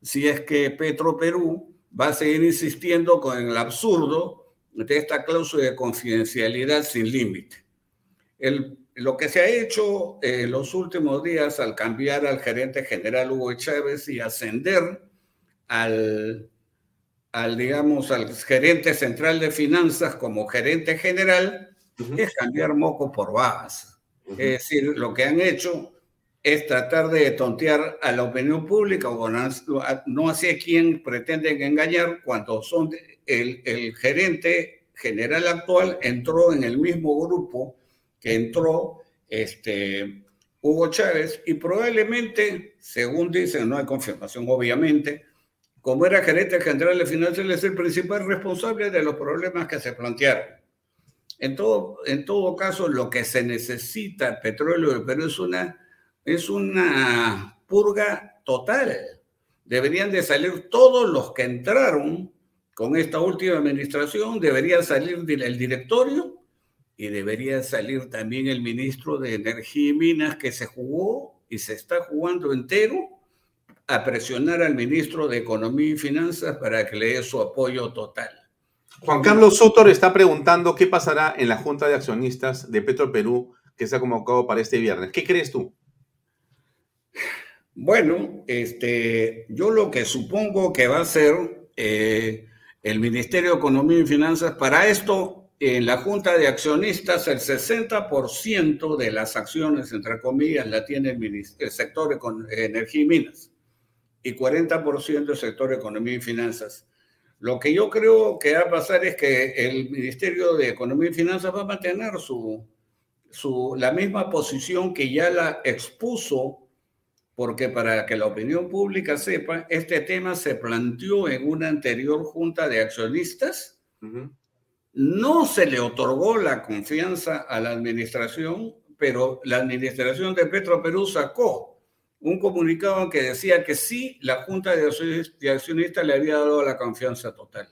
si es que Petro Perú va a seguir insistiendo con el absurdo de esta cláusula de confidencialidad sin límite. lo que se ha hecho en los últimos días al cambiar al gerente general Hugo Chávez y ascender al al, digamos, al gerente central de finanzas como gerente general, es cambiar moco por babas. Es decir, lo que han hecho es tratar de tontear a la opinión pública o no sé quién pretenden engañar cuando son el, el gerente general actual entró en el mismo grupo que entró este, Hugo Chávez y probablemente, según dicen, no hay confirmación obviamente, como era gerente general de finanzas, es el principal responsable de los problemas que se plantearon. En todo, en todo caso, lo que se necesita, petróleo del Perú, es una, es una purga total. Deberían de salir todos los que entraron con esta última administración, debería salir el directorio y debería salir también el ministro de Energía y Minas que se jugó y se está jugando entero a presionar al ministro de Economía y Finanzas para que le dé su apoyo total. Juan Carlos Sotor está preguntando qué pasará en la Junta de Accionistas de Petro Perú que se ha convocado para este viernes. ¿Qué crees tú? Bueno, este, yo lo que supongo que va a ser eh, el Ministerio de Economía y Finanzas, para esto en la Junta de Accionistas el 60% de las acciones, entre comillas, la tiene el, el sector de energía y minas y 40% el sector economía y finanzas. Lo que yo creo que va a pasar es que el Ministerio de Economía y Finanzas va a mantener su, su, la misma posición que ya la expuso, porque para que la opinión pública sepa, este tema se planteó en una anterior junta de accionistas. No se le otorgó la confianza a la administración, pero la administración de Petro Perú sacó un comunicado que decía que sí, la Junta de Accionistas le había dado la confianza total.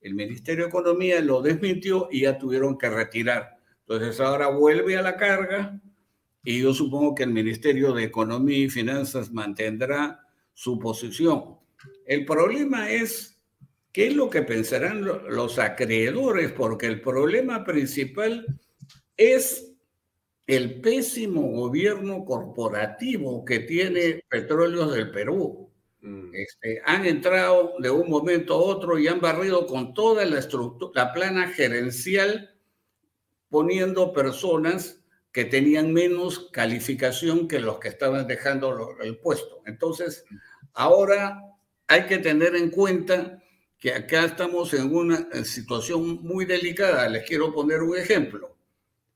El Ministerio de Economía lo desmintió y ya tuvieron que retirar. Entonces ahora vuelve a la carga y yo supongo que el Ministerio de Economía y Finanzas mantendrá su posición. El problema es qué es lo que pensarán los acreedores, porque el problema principal es el pésimo gobierno corporativo que tiene Petróleos del Perú. Mm. Este, han entrado de un momento a otro y han barrido con toda la estructura, la plana gerencial, poniendo personas que tenían menos calificación que los que estaban dejando el puesto. Entonces, ahora hay que tener en cuenta que acá estamos en una situación muy delicada. Les quiero poner un ejemplo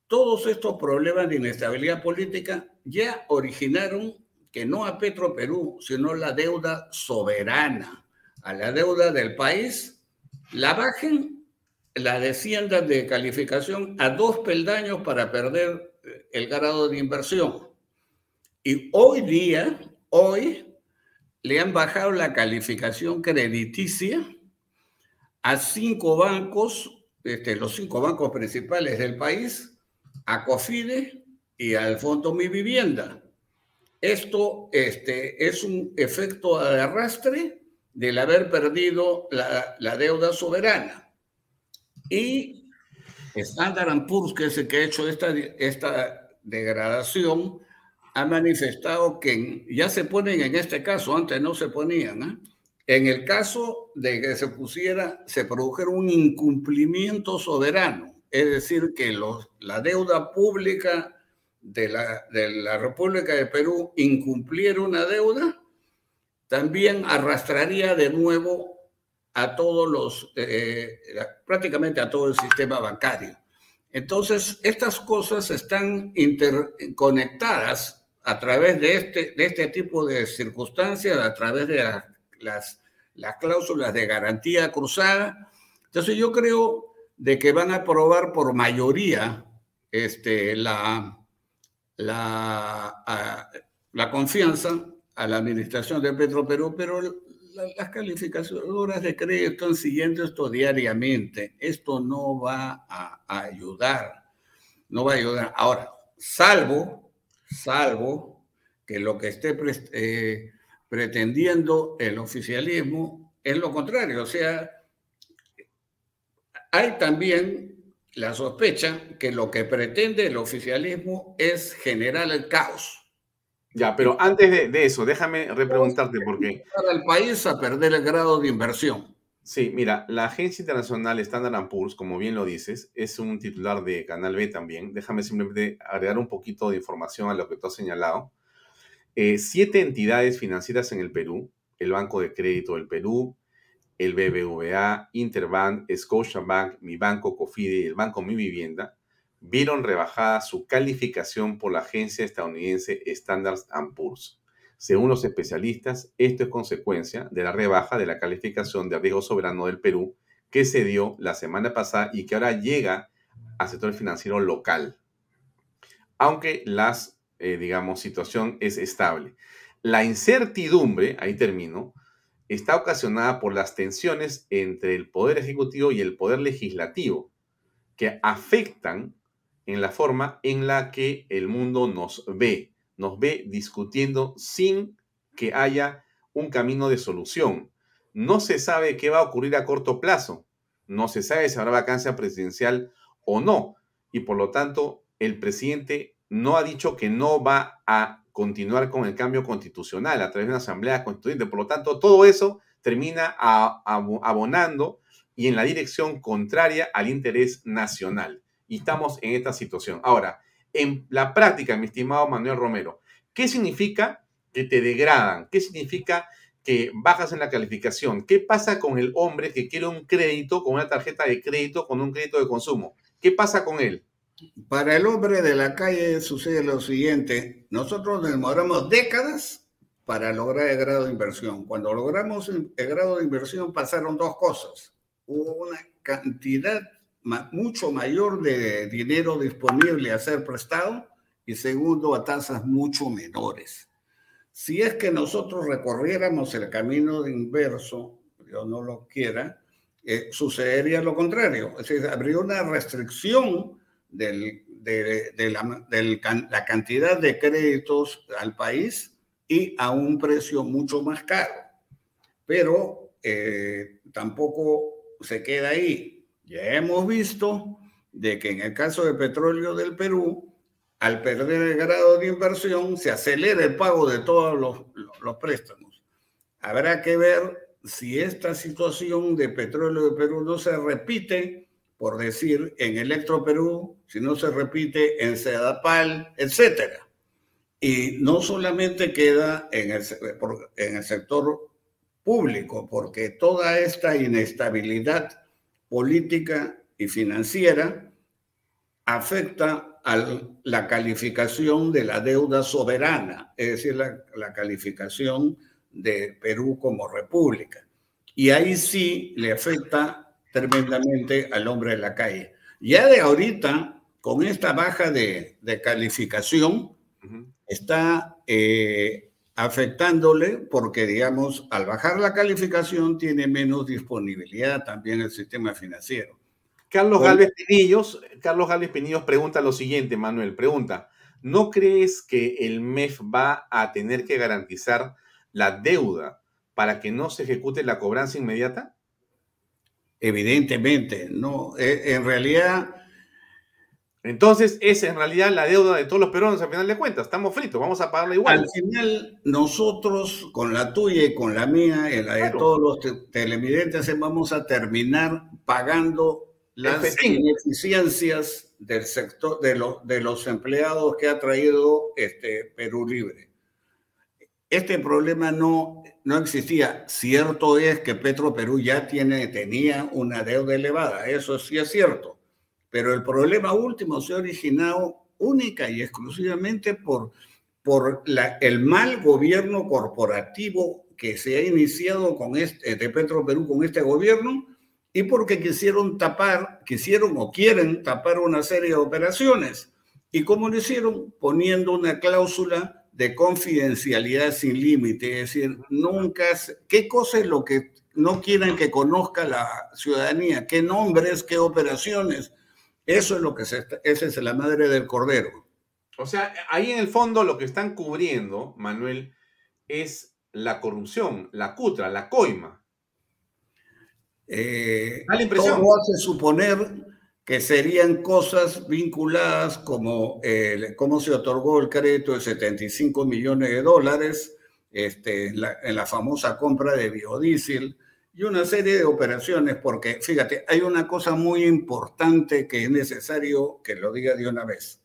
todos estos problemas de inestabilidad política ya originaron que no a Petro Perú, sino la deuda soberana, a la deuda del país, la bajen, la desciendan de calificación a dos peldaños para perder eh, el grado de inversión. Y hoy día, hoy, le han bajado la calificación crediticia a cinco bancos, este, los cinco bancos principales del país, a COFIDE y al Fondo Mi Vivienda. Esto este, es un efecto de arrastre del haber perdido la, deuda soberana. Y Standard Poor's, que es el que ha hecho esta, esta degradación, ha manifestado que ya se ponen en este caso, antes no se ponían, ¿eh? en el caso de que se pusiera, se produjera un incumplimiento soberano es decir, que la deuda pública de la, República de Perú incumpliera una deuda, también arrastraría de nuevo a todos los, eh, prácticamente a todo el sistema bancario. Entonces, estas cosas están interconectadas a través de este, este tipo de circunstancias, a través de las, las cláusulas de garantía cruzada. Entonces, yo creo de que van a aprobar por mayoría este, la, la, la confianza a la administración de Petro Perú, pero las calificadoras de crédito están siguiendo esto diariamente. Esto no va a, ayudar, no va a ayudar. Ahora, salvo, salvo que lo que esté eh, pretendiendo el oficialismo es lo contrario, o sea, hay también la sospecha que lo que pretende el oficialismo es generar el caos. Ya, pero antes de, eso, déjame repreguntarte por qué. Para el país a perder el grado de inversión. Sí, mira, la agencia internacional Standard Poor's, como bien lo dices, es un titular de Canal B también. Déjame simplemente agregar un poquito de información a lo que tú has señalado. Eh, siete entidades financieras en el Perú, el Banco de Crédito del Perú, el BBVA, Interbank, Scotiabank, Mi Banco, Cofide y el Banco Mi Vivienda vieron rebajada su calificación por la agencia estadounidense Standard Poor's. Según los especialistas, esto es consecuencia de la rebaja de la calificación de riesgo soberano del Perú que se dio la semana pasada y que ahora llega al sector financiero local. Aunque la, eh, digamos, situación es estable. La incertidumbre, ahí termino, está ocasionada por las tensiones entre el Poder Ejecutivo y el Poder Legislativo, que afectan en la forma en la que el mundo nos ve, nos ve discutiendo sin que haya un camino de solución. No se sabe qué va a ocurrir a corto plazo, no se sabe si habrá vacancia presidencial o no, y por lo tanto el presidente no ha dicho que no va a continuar con el cambio constitucional a través de una asamblea constituyente. Por lo tanto, todo eso termina abonando y en la dirección contraria al interés nacional. Y estamos en esta situación. Ahora, en la práctica, mi estimado Manuel Romero, ¿qué significa que te degradan? ¿Qué significa que bajas en la calificación? ¿Qué pasa con el hombre que quiere un crédito con una tarjeta de crédito, con un crédito de consumo? ¿Qué pasa con él? Para el hombre de la calle sucede lo siguiente. Nosotros demoramos décadas para lograr el grado de inversión. Cuando logramos el grado de inversión pasaron dos cosas. Hubo una cantidad mucho mayor de dinero disponible a ser prestado y segundo, a tasas mucho menores. Si es que nosotros recorriéramos el camino de inverso, yo no lo quiera, eh, sucedería lo contrario. Es decir, habría una restricción del, de, la, cantidad de créditos al país y a un precio mucho más caro. Pero eh, tampoco se queda ahí. Ya hemos visto de que en el caso de petróleo del Perú, al perder el grado de inversión, se acelera el pago de todos los, los préstamos. Habrá que ver si esta situación de petróleo de Perú no se repite, por decir, en Electro Perú, si no se repite en Sedapal, etcétera. Y no solamente queda en el, en el sector público, porque toda esta inestabilidad política y financiera afecta a la calificación de la deuda soberana, es decir, la, la calificación de Perú como república. Y ahí sí le afecta tremendamente al hombre de la calle. Ya de ahorita, con esta baja de, de calificación, está eh, afectándole porque, digamos, al bajar la calificación tiene menos disponibilidad también el sistema financiero. Carlos Gálvez Pinillos, Carlos Gálvez Pinillos pregunta lo siguiente, Manuel, pregunta, ¿no crees que el MEF va a tener que garantizar la deuda para que no se ejecute la cobranza inmediata? Evidentemente, no. Eh, en realidad... Entonces, es en realidad la deuda de todos los peruanos al final de cuentas. Estamos fritos, vamos a pagarla igual. Al final, nosotros, con la tuya y con la mía y la de todos los televidentes, vamos a terminar pagando las ineficiencias del sector de, de los empleados que ha traído este Perú Libre este problema no, no existía. Cierto es que Petro Perú ya tiene, tenía una deuda elevada, eso sí es cierto, pero el problema último se ha originado única y exclusivamente por, por la, el mal gobierno corporativo que se ha iniciado con este, de Petro Perú con este gobierno y porque quisieron tapar, quisieron o quieren tapar una serie de operaciones. ¿Y cómo lo hicieron? Poniendo una cláusula de confidencialidad sin límite, es decir, nunca, ¿qué cosa es lo que no quieren que conozca la ciudadanía? ¿Qué nombres, qué operaciones? Eso es lo que se, esa es la madre del cordero. O sea, ahí en el fondo lo que están cubriendo, Manuel, es la corrupción, la cutra, la coima. Eh, la impresión. Todo hace suponer que serían cosas vinculadas como eh, cómo se otorgó el crédito de 75 millones de dólares este, en, la, famosa compra de biodiesel y una serie de operaciones, porque fíjate, hay una cosa muy importante que es necesario que lo diga de una vez.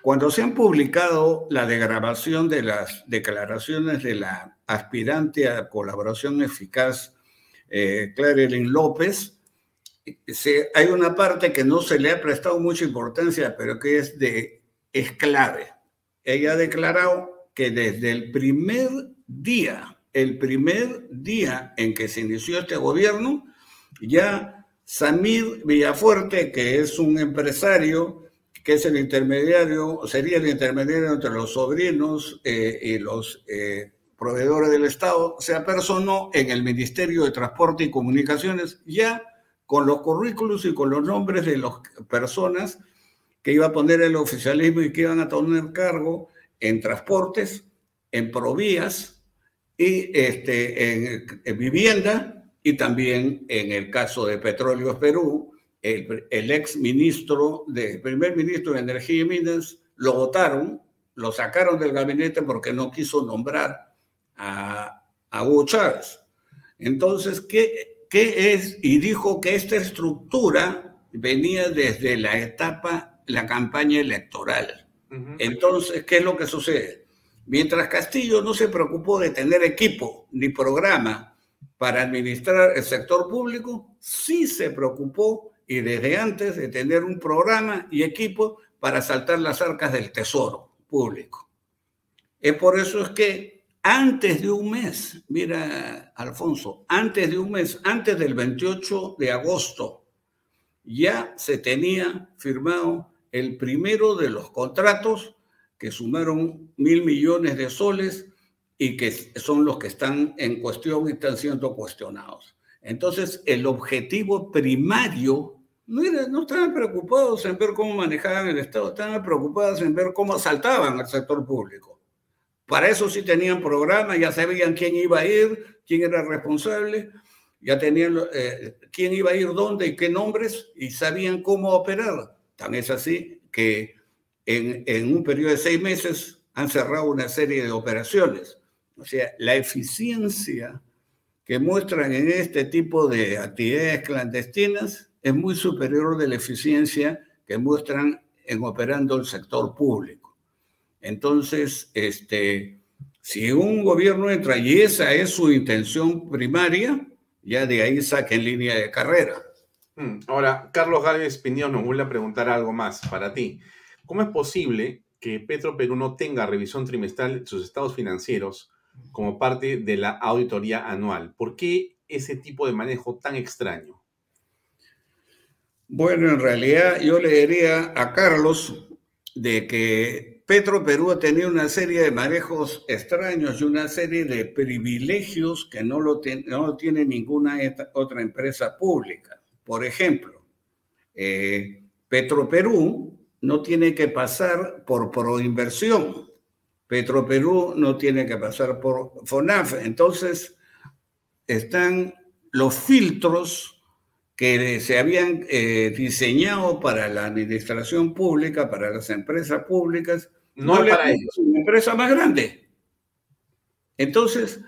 Cuando se han publicado la degradación de las declaraciones de la aspirante a colaboración eficaz, eh, Clarelyn López, hay una parte que no se le ha prestado mucha importancia, pero que es, de, es clave. Ella ha declarado que desde el primer día, el primer día en que se inició este gobierno, ya Samir Villafuerte, que es un empresario, que es el intermediario, sería el intermediario entre los sobrinos eh, y los eh, proveedores del Estado, se apersonó en el Ministerio de Transporte y Comunicaciones ya con los currículos y con los nombres de las personas que iba a poner el oficialismo y que iban a tener cargo en transportes, en provías y este, en, vivienda y también en el caso de Petróleos Perú, el, el, ex ministro, de, primer ministro de Energía y Minas, lo votaron, lo sacaron del gabinete porque no quiso nombrar a, a Hugo Chávez. Entonces, ¿qué, ¿qué es? Y dijo que esta estructura venía desde la etapa, la campaña electoral. Entonces, ¿qué es lo que sucede? Mientras Castillo no se preocupó de tener equipo ni programa para administrar el sector público, sí se preocupó y desde antes de tener un programa y equipo para saltar las arcas del tesoro público. Es por eso es que antes de un mes, mira Alfonso, antes de un mes, antes del 28 de agosto, ya se tenía firmado el primero de los contratos que sumaron mil millones de soles y que son los que están en cuestión y están siendo cuestionados. Entonces, el objetivo primario, no estaban preocupados en ver cómo manejaban el Estado, estaban preocupados en ver cómo asaltaban al sector público. Para eso sí tenían programa, ya sabían quién iba a ir, quién era responsable, ya tenían eh, quién iba a ir dónde y qué nombres, y sabían cómo operar. Tan es así que en, un periodo de seis meses han cerrado una serie de operaciones. O sea, la eficiencia que muestran en este tipo de actividades clandestinas es muy superior de la eficiencia que muestran en operando el sector público. Entonces, este, si un gobierno entra y esa es su intención primaria, ya de ahí saquen línea de carrera. Hmm, ahora, Carlos Gálvez Piñón nos vuelve a preguntar algo más para ti. ¿Cómo es posible que Petro Perú no tenga revisión trimestral de sus estados financieros como parte de la auditoría anual? ¿Por qué ese tipo de manejo tan extraño? Bueno, en realidad yo le diría a Carlos de que Petro Perú ha tenido una serie de manejos extraños y una serie de privilegios que no lo, no tiene ninguna otra empresa pública. Por ejemplo, eh, Petro Perú no tiene que pasar por proinversión. Petroperú no tiene que pasar por FONAF. Entonces, están los filtros que se habían eh, diseñado para la administración pública, para las empresas públicas, no, para ellos. Una empresa más grande. Entonces,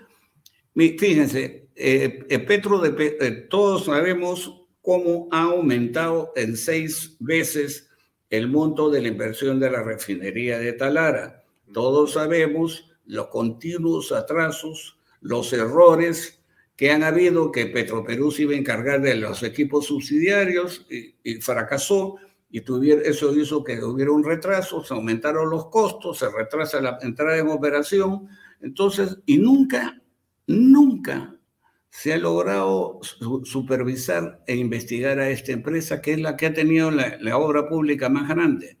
fíjense, eh, eh, Petro, de, todos sabemos cómo ha aumentado en seis veces el monto de la inversión de la refinería de Talara. Todos sabemos los continuos atrasos, los errores que han habido, que Petroperú se iba a encargar de los equipos subsidiarios y, fracasó, y eso hizo que hubiera un retraso, se aumentaron los costos, se retrasa la entrada en operación, entonces, y nunca, nunca se ha logrado supervisar e investigar a esta empresa, que es la que ha tenido la, obra pública más grande.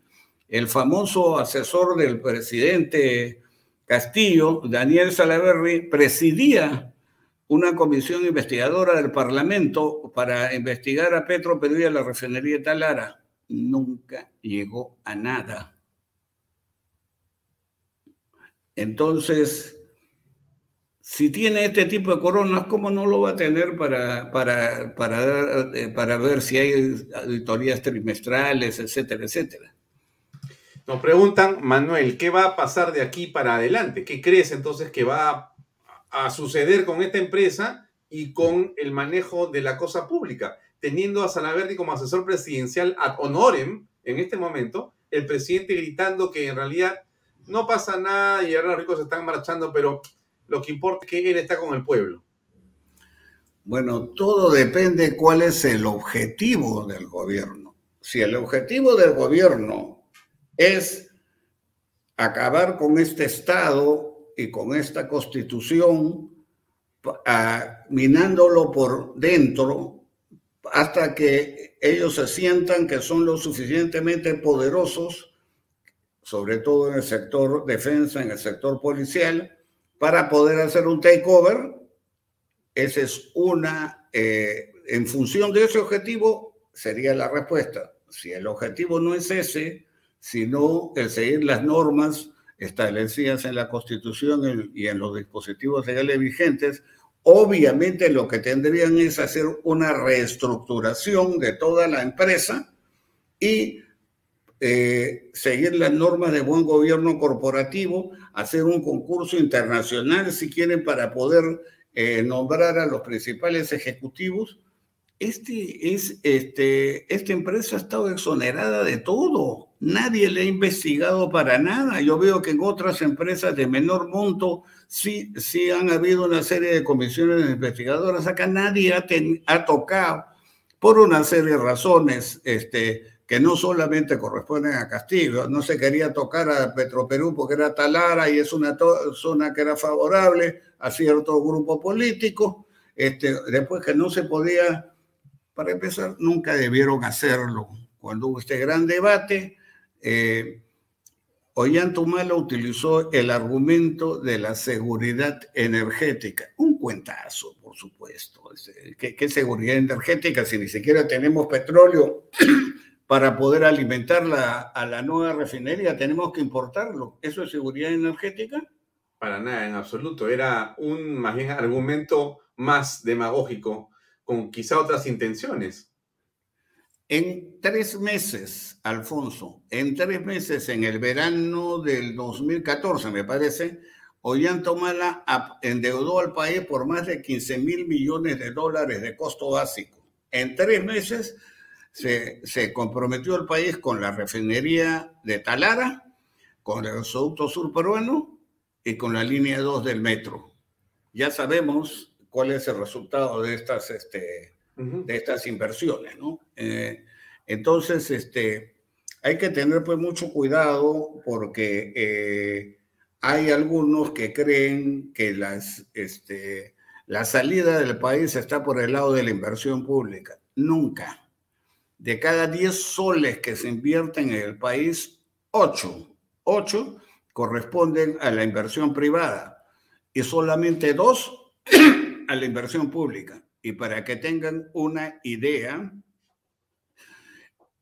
El famoso asesor del presidente Castillo, Daniel Salaverry, presidía una comisión investigadora del Parlamento para investigar a Petro Perú y la refinería Talara. Nunca llegó a nada. Entonces, si tiene este tipo de coronas, ¿cómo no lo va a tener para, para, para, eh, para ver si hay auditorías trimestrales, etcétera, etcétera? Nos preguntan, Manuel, ¿qué va a pasar de aquí para adelante? ¿Qué crees entonces que va a suceder con esta empresa y con el manejo de la cosa pública? Teniendo a Salaverdi como asesor presidencial ad honorem en este momento, el presidente gritando que en realidad no pasa nada y ahora los ricos están marchando, pero lo que importa es que él está con el pueblo. Bueno, todo depende cuál es el objetivo del gobierno. Si el objetivo del gobierno es acabar con este Estado y con esta constitución, minándolo por dentro hasta que ellos se sientan que son lo suficientemente poderosos, sobre todo en el sector defensa, en el sector policial, para poder hacer un takeover. Esa es una, eh, en función de ese objetivo, sería la respuesta. Si el objetivo no es ese, sino el seguir las normas establecidas en la Constitución y en los dispositivos legales vigentes, obviamente lo que tendrían es hacer una reestructuración de toda la empresa y eh, seguir las normas de buen gobierno corporativo, hacer un concurso internacional si quieren para poder eh, nombrar a los principales ejecutivos. Este es, este, esta empresa ha estado exonerada de todo. Nadie le ha investigado para nada. Yo veo que en otras empresas de menor monto sí, sí han habido una serie de comisiones investigadoras. Acá nadie ha, ha tocado por una serie de razones este, que no solamente corresponden a Castillo. No se quería tocar a Petroperú porque era Talara y es una zona que era favorable a cierto grupo político. Este, después que no se podía, para empezar, nunca debieron hacerlo. Cuando hubo este gran debate, eh, Ollantumala utilizó el argumento de la seguridad energética. Un cuentazo, por supuesto. ¿Qué, ¿Qué, seguridad energética si ni siquiera tenemos petróleo para poder alimentar a la nueva refinería? Tenemos que importarlo. ¿Eso es seguridad energética? Para nada, en absoluto. Era un más bien argumento más demagógico, con quizá otras intenciones. En tres meses, Alfonso, en tres meses, en el verano del 2014, me parece, Ollantomala endeudó al país por más de 15 mil millones de dólares de costo básico. En tres meses se, se comprometió el país con la refinería de Talara, con el gasoducto sur peruano y con la línea 2 del metro. Ya sabemos cuál es el resultado de estas este, de estas inversiones, ¿no? Eh, entonces, este, hay que tener pues mucho cuidado porque eh, hay algunos que creen que las, este, la salida del país está por el lado de la inversión pública. Nunca. De cada 10 soles que se invierten en el país, 8, 8 corresponden a la inversión privada y solamente 2 a la inversión pública. Y para que tengan una idea,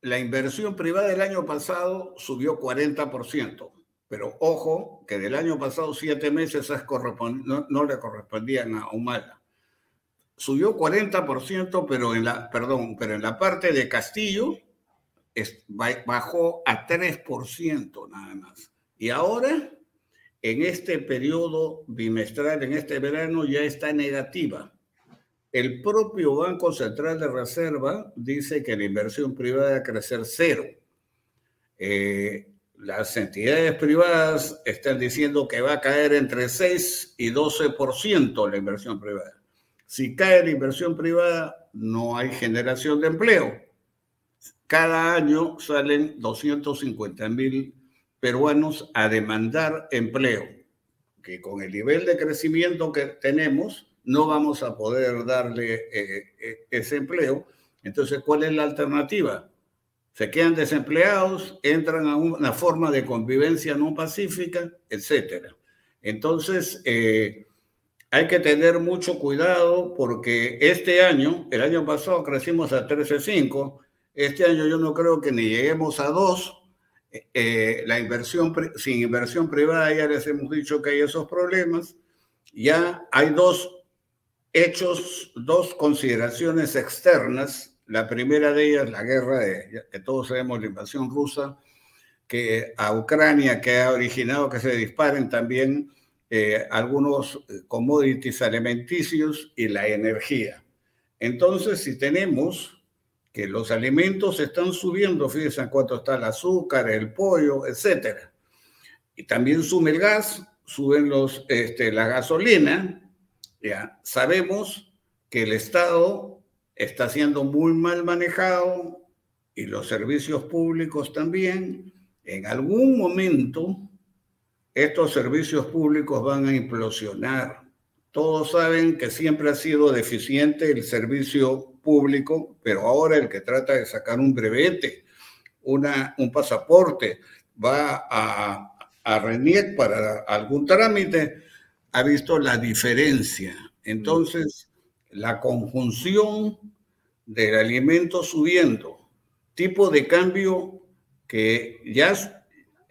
la inversión privada del año pasado subió 40%, pero ojo que del año pasado siete meses no, le correspondían a Humala. Subió 40%, pero en la, perdón, pero en la parte de Castillo bajó a 3% nada más. Y ahora, en este periodo bimestral, en este verano, ya está negativa. El propio Banco Central de Reserva dice que la inversión privada va a crecer cero. Eh, las entidades privadas están diciendo que va a caer entre 6 y 12% la inversión privada. Si cae la inversión privada, no hay generación de empleo. Cada año salen 250 mil peruanos a demandar empleo, que con el nivel de crecimiento que tenemos, no vamos a poder darle eh, eh, ese empleo. Entonces, ¿cuál es la alternativa? Se quedan desempleados, entran a una forma de convivencia no pacífica, etc. Entonces, eh, hay que tener mucho cuidado porque este año, el año pasado crecimos a 13.5, este año yo no creo que ni lleguemos a 2. la inversión, sin inversión privada ya les hemos dicho que hay esos problemas. Ya hay dos hechos dos consideraciones externas. La primera de ellas, la guerra de, que todos sabemos, la invasión rusa, que a Ucrania, que ha originado que se disparen también eh, algunos eh, commodities alimenticios y la energía. Entonces, si tenemos que los alimentos están subiendo, fíjense en cuánto está el azúcar, el pollo, etcétera, y también sube el gas, suben los, este, la gasolina, ya, sabemos que el Estado está siendo muy mal manejado y los servicios públicos también. En algún momento, estos servicios públicos van a implosionar. Todos saben que siempre ha sido deficiente el servicio público, pero ahora el que trata de sacar un brevete, una, un pasaporte, va a, a RENIEC para algún trámite, ha visto la diferencia. Entonces, la conjunción del alimento subiendo, tipo de cambio que ya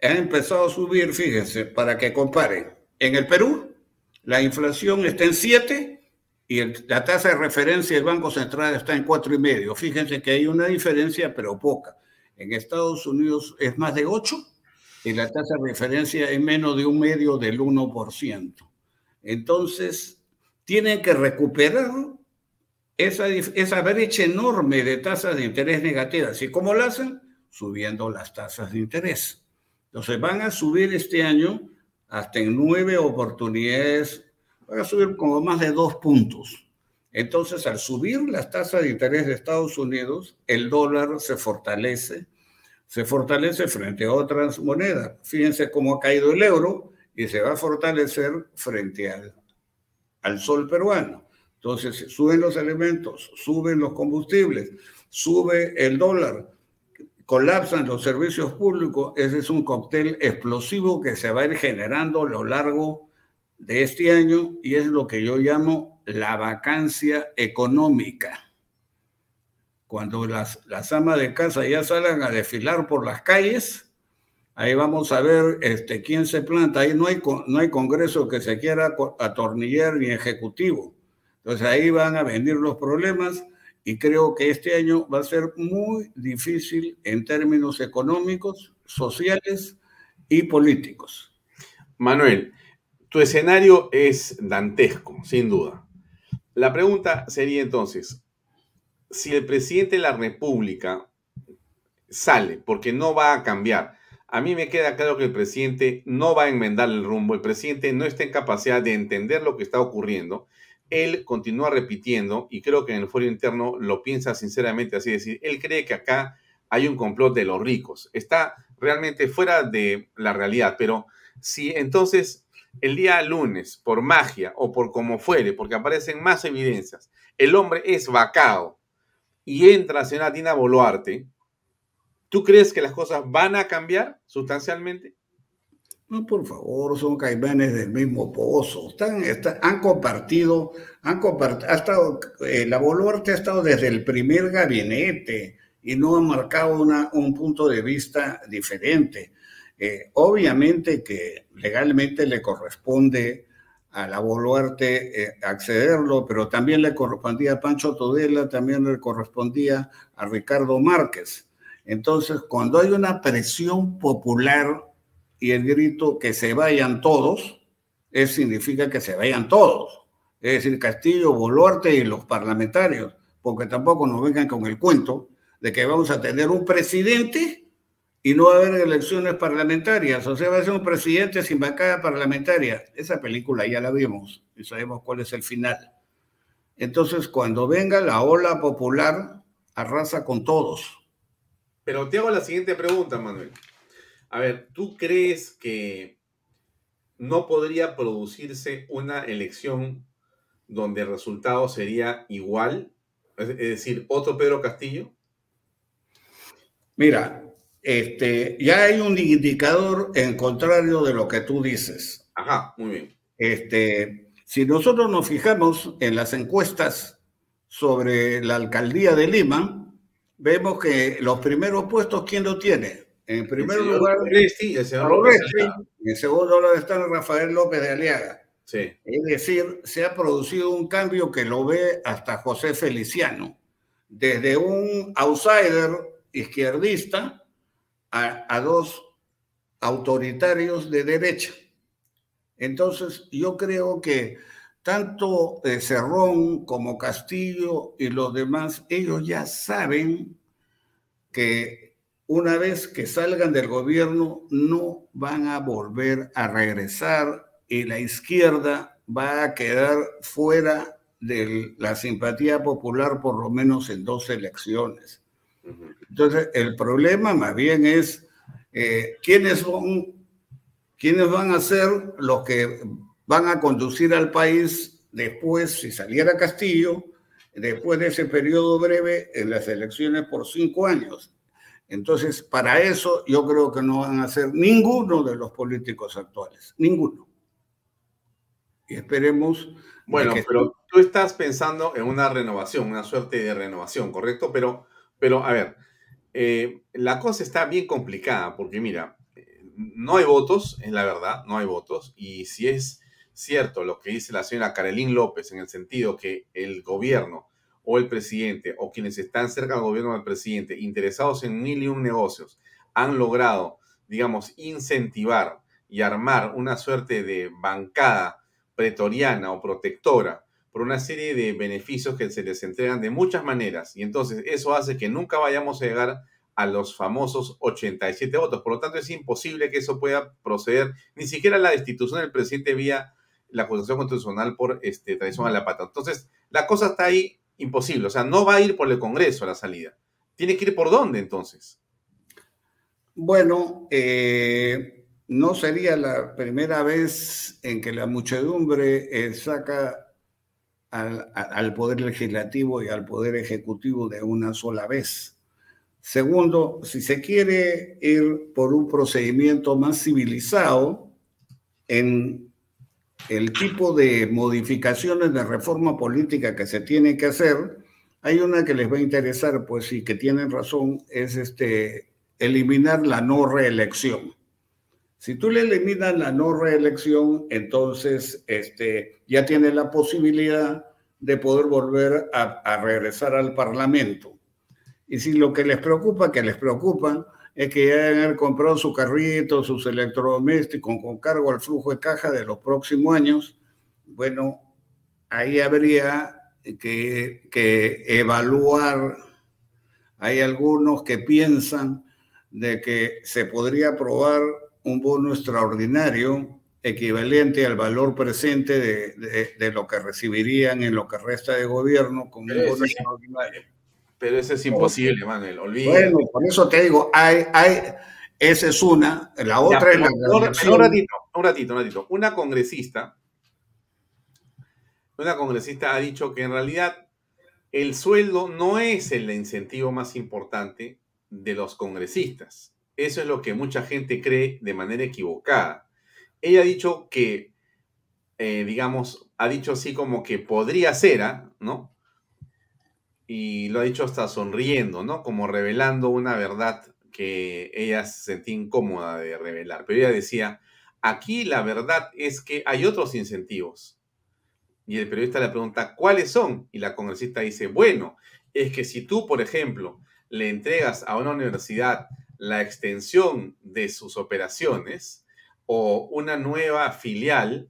ha empezado a subir, fíjense, para que comparen. En el Perú, la inflación está en 7 y la tasa de referencia del Banco Central está en 4,5. Fíjense que hay una diferencia, pero poca. En Estados Unidos es más de 8 y la tasa de referencia es menos de un medio del 1%. Entonces, tienen que recuperar esa, esa brecha enorme de tasas de interés negativas. ¿Y cómo lo hacen? Subiendo las tasas de interés. Entonces van a subir este año hasta en nueve oportunidades, van a subir como más de dos puntos. Entonces, al subir las tasas de interés de Estados Unidos, el dólar se fortalece, se fortalece frente a otras monedas. Fíjense cómo ha caído el euro y se va a fortalecer frente al, al sol peruano. Entonces, suben los elementos, suben los combustibles, sube el dólar, colapsan los servicios públicos. Ese es un cóctel explosivo que se va a ir generando a lo largo de este año y es lo que yo llamo la vacancia económica. Cuando las, las amas de casa ya salgan a desfilar por las calles, ahí vamos a ver este, quién se planta. Ahí no hay, no hay congreso que se quiera atornillar ni ejecutivo. Entonces ahí van a venir los problemas y creo que este año va a ser muy difícil en términos económicos, sociales y políticos. Manuel, tu escenario es dantesco, sin duda. La pregunta sería entonces, si el presidente de la República sale, porque no va a cambiar, a mí me queda claro que el presidente no va a enmendar el rumbo, el presidente no está en capacidad de entender lo que está ocurriendo él continúa repitiendo, y creo que en el foro interno lo piensa sinceramente así, decir, él cree que acá hay un complot de los ricos. Está realmente fuera de la realidad, pero si entonces el día lunes, por magia o por como fuere, porque aparecen más evidencias, el hombre es vacado y entra a señora Dina Boluarte, ¿tú crees que las cosas van a cambiar sustancialmente? No, por favor, son caimanes del mismo pozo. Están, han compartido, han compartido, ha estado, eh, la Boluarte ha estado desde el primer gabinete y no ha marcado una, un punto de vista diferente. Eh, obviamente que legalmente le corresponde a la Boluarte eh, accederlo, pero también le correspondía a Pancho Todela, también le correspondía a Ricardo Márquez. Entonces, cuando hay una presión popular y el grito que se vayan todos, es, significa que se vayan todos. Es decir, Castillo, Boluarte y los parlamentarios, porque tampoco nos vengan con el cuento de que vamos a tener un presidente y no va a haber elecciones parlamentarias. O sea, va a ser un presidente sin bancada parlamentaria. Esa película ya la vimos y sabemos cuál es el final. Entonces, cuando venga la ola popular, arrasa con todos. Pero te hago la siguiente pregunta, Manuel. A ver, ¿tú crees que no podría producirse una elección donde el resultado sería igual? Es decir, otro Pedro Castillo. Mira, este, ya hay un indicador en contrario de lo que tú dices. Ajá, muy bien. Este, si nosotros nos fijamos en las encuestas sobre la alcaldía de Lima, vemos que los primeros puestos, ¿quién lo tiene? En primer lugar, el señor en segundo lugar está Rafael López de Aliaga. Sí. Es decir, se ha producido un cambio que lo ve hasta José Feliciano, desde un outsider izquierdista a, dos autoritarios de derecha. Entonces, yo creo que tanto eh, Cerrón como Castillo y los demás, ellos ya saben que una vez que salgan del gobierno, no van a volver a regresar y la izquierda va a quedar fuera de la simpatía popular por lo menos en dos elecciones. Entonces, el problema más bien es eh, quiénes, son, quiénes van a ser los que van a conducir al país después, si saliera Castillo, después de ese periodo breve en las elecciones por cinco años. Entonces, para eso yo creo que no van a ser ninguno de los políticos actuales, ninguno. Y esperemos. Bueno, pero tú estás pensando en una renovación, una suerte de renovación, ¿correcto? Pero, pero a ver, eh, la cosa está bien complicada porque mira, no hay votos, es la verdad, no hay votos. Y si es cierto lo que dice la señora Carolín López en el sentido que el gobierno o el presidente o quienes están cerca del gobierno del presidente interesados en mil y un negocios han logrado, digamos, incentivar y armar una suerte de bancada pretoriana o protectora por una serie de beneficios que se les entregan de muchas maneras. Y entonces eso hace que nunca vayamos a llegar a los famosos 87 votos. Por lo tanto, es imposible que eso pueda proceder, ni siquiera la destitución del presidente vía la acusación constitucional por este, traición a la pata. Entonces, la cosa está ahí imposible. O sea, no va a ir por el Congreso a la salida. Tiene que ir por dónde entonces. Bueno, eh, no sería la primera vez en que la muchedumbre eh, saca al, al, Poder Legislativo y al Poder Ejecutivo de una sola vez. Segundo, si se quiere ir por un procedimiento más civilizado, en el tipo de modificaciones de reforma política que se tiene que hacer, hay una que les va a interesar, pues sí, que tienen razón, es este, eliminar la no reelección. Si tú le eliminas la no reelección, entonces este, ya tiene la posibilidad de poder volver a, a regresar al Parlamento. Y si lo que les preocupa, que les preocupa, es que ya haber comprado su carrito, sus electrodomésticos con cargo al flujo de caja de los próximos años, bueno, ahí habría que, que evaluar. Hay algunos que piensan de que se podría aprobar un bono extraordinario equivalente al valor presente de, de, de, lo que recibirían en lo que resta de gobierno con un bono extraordinario. Pero eso es imposible, Manuel, olvídate. Bueno, por eso te digo, hay, hay, esa es una, la otra ya, es la... Un, un ratito, un ratito, un ratito. Una congresista, una congresista ha dicho que en realidad el sueldo no es el incentivo más importante de los congresistas. Eso es lo que mucha gente cree de manera equivocada. Ella ha dicho que, eh, digamos, ha dicho así como que podría ser, ¿ah? ¿no? Y lo ha dicho hasta sonriendo, ¿no? Como revelando una verdad que ella se sentía incómoda de revelar. Pero ella decía, aquí la verdad es que hay otros incentivos. Y el periodista le pregunta, ¿cuáles son? Y la congresista dice, bueno, es que si tú, por ejemplo, le entregas a una universidad la extensión de sus operaciones o una nueva filial,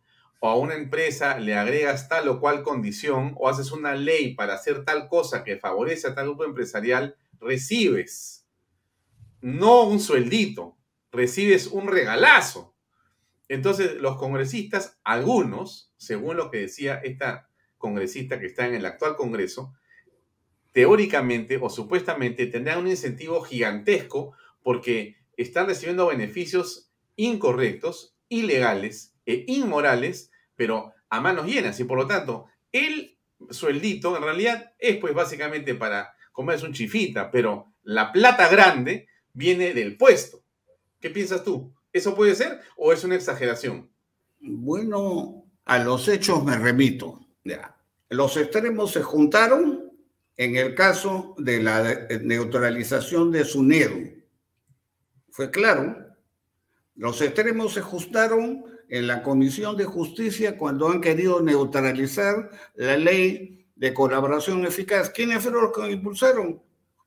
a una empresa le agregas tal o cual condición o haces una ley para hacer tal cosa que favorece a tal grupo empresarial, recibes no un sueldito, recibes un regalazo. Entonces los congresistas, algunos, según lo que decía esta congresista que está en el actual Congreso, teóricamente o supuestamente tendrán un incentivo gigantesco porque están recibiendo beneficios incorrectos, ilegales e inmorales, pero a manos llenas. Y por lo tanto, el sueldito en realidad es pues básicamente para comerse un chifita, pero la plata grande viene del puesto. ¿Qué piensas tú? ¿Eso puede ser o es una exageración? Bueno, a los hechos me remito. Los extremos se juntaron en el caso de la neutralización de SUNEDU. Fue claro. Los extremos se juntaron en la Comisión de Justicia cuando han querido neutralizar la ley de colaboración eficaz. ¿Quiénes fueron los que impulsaron?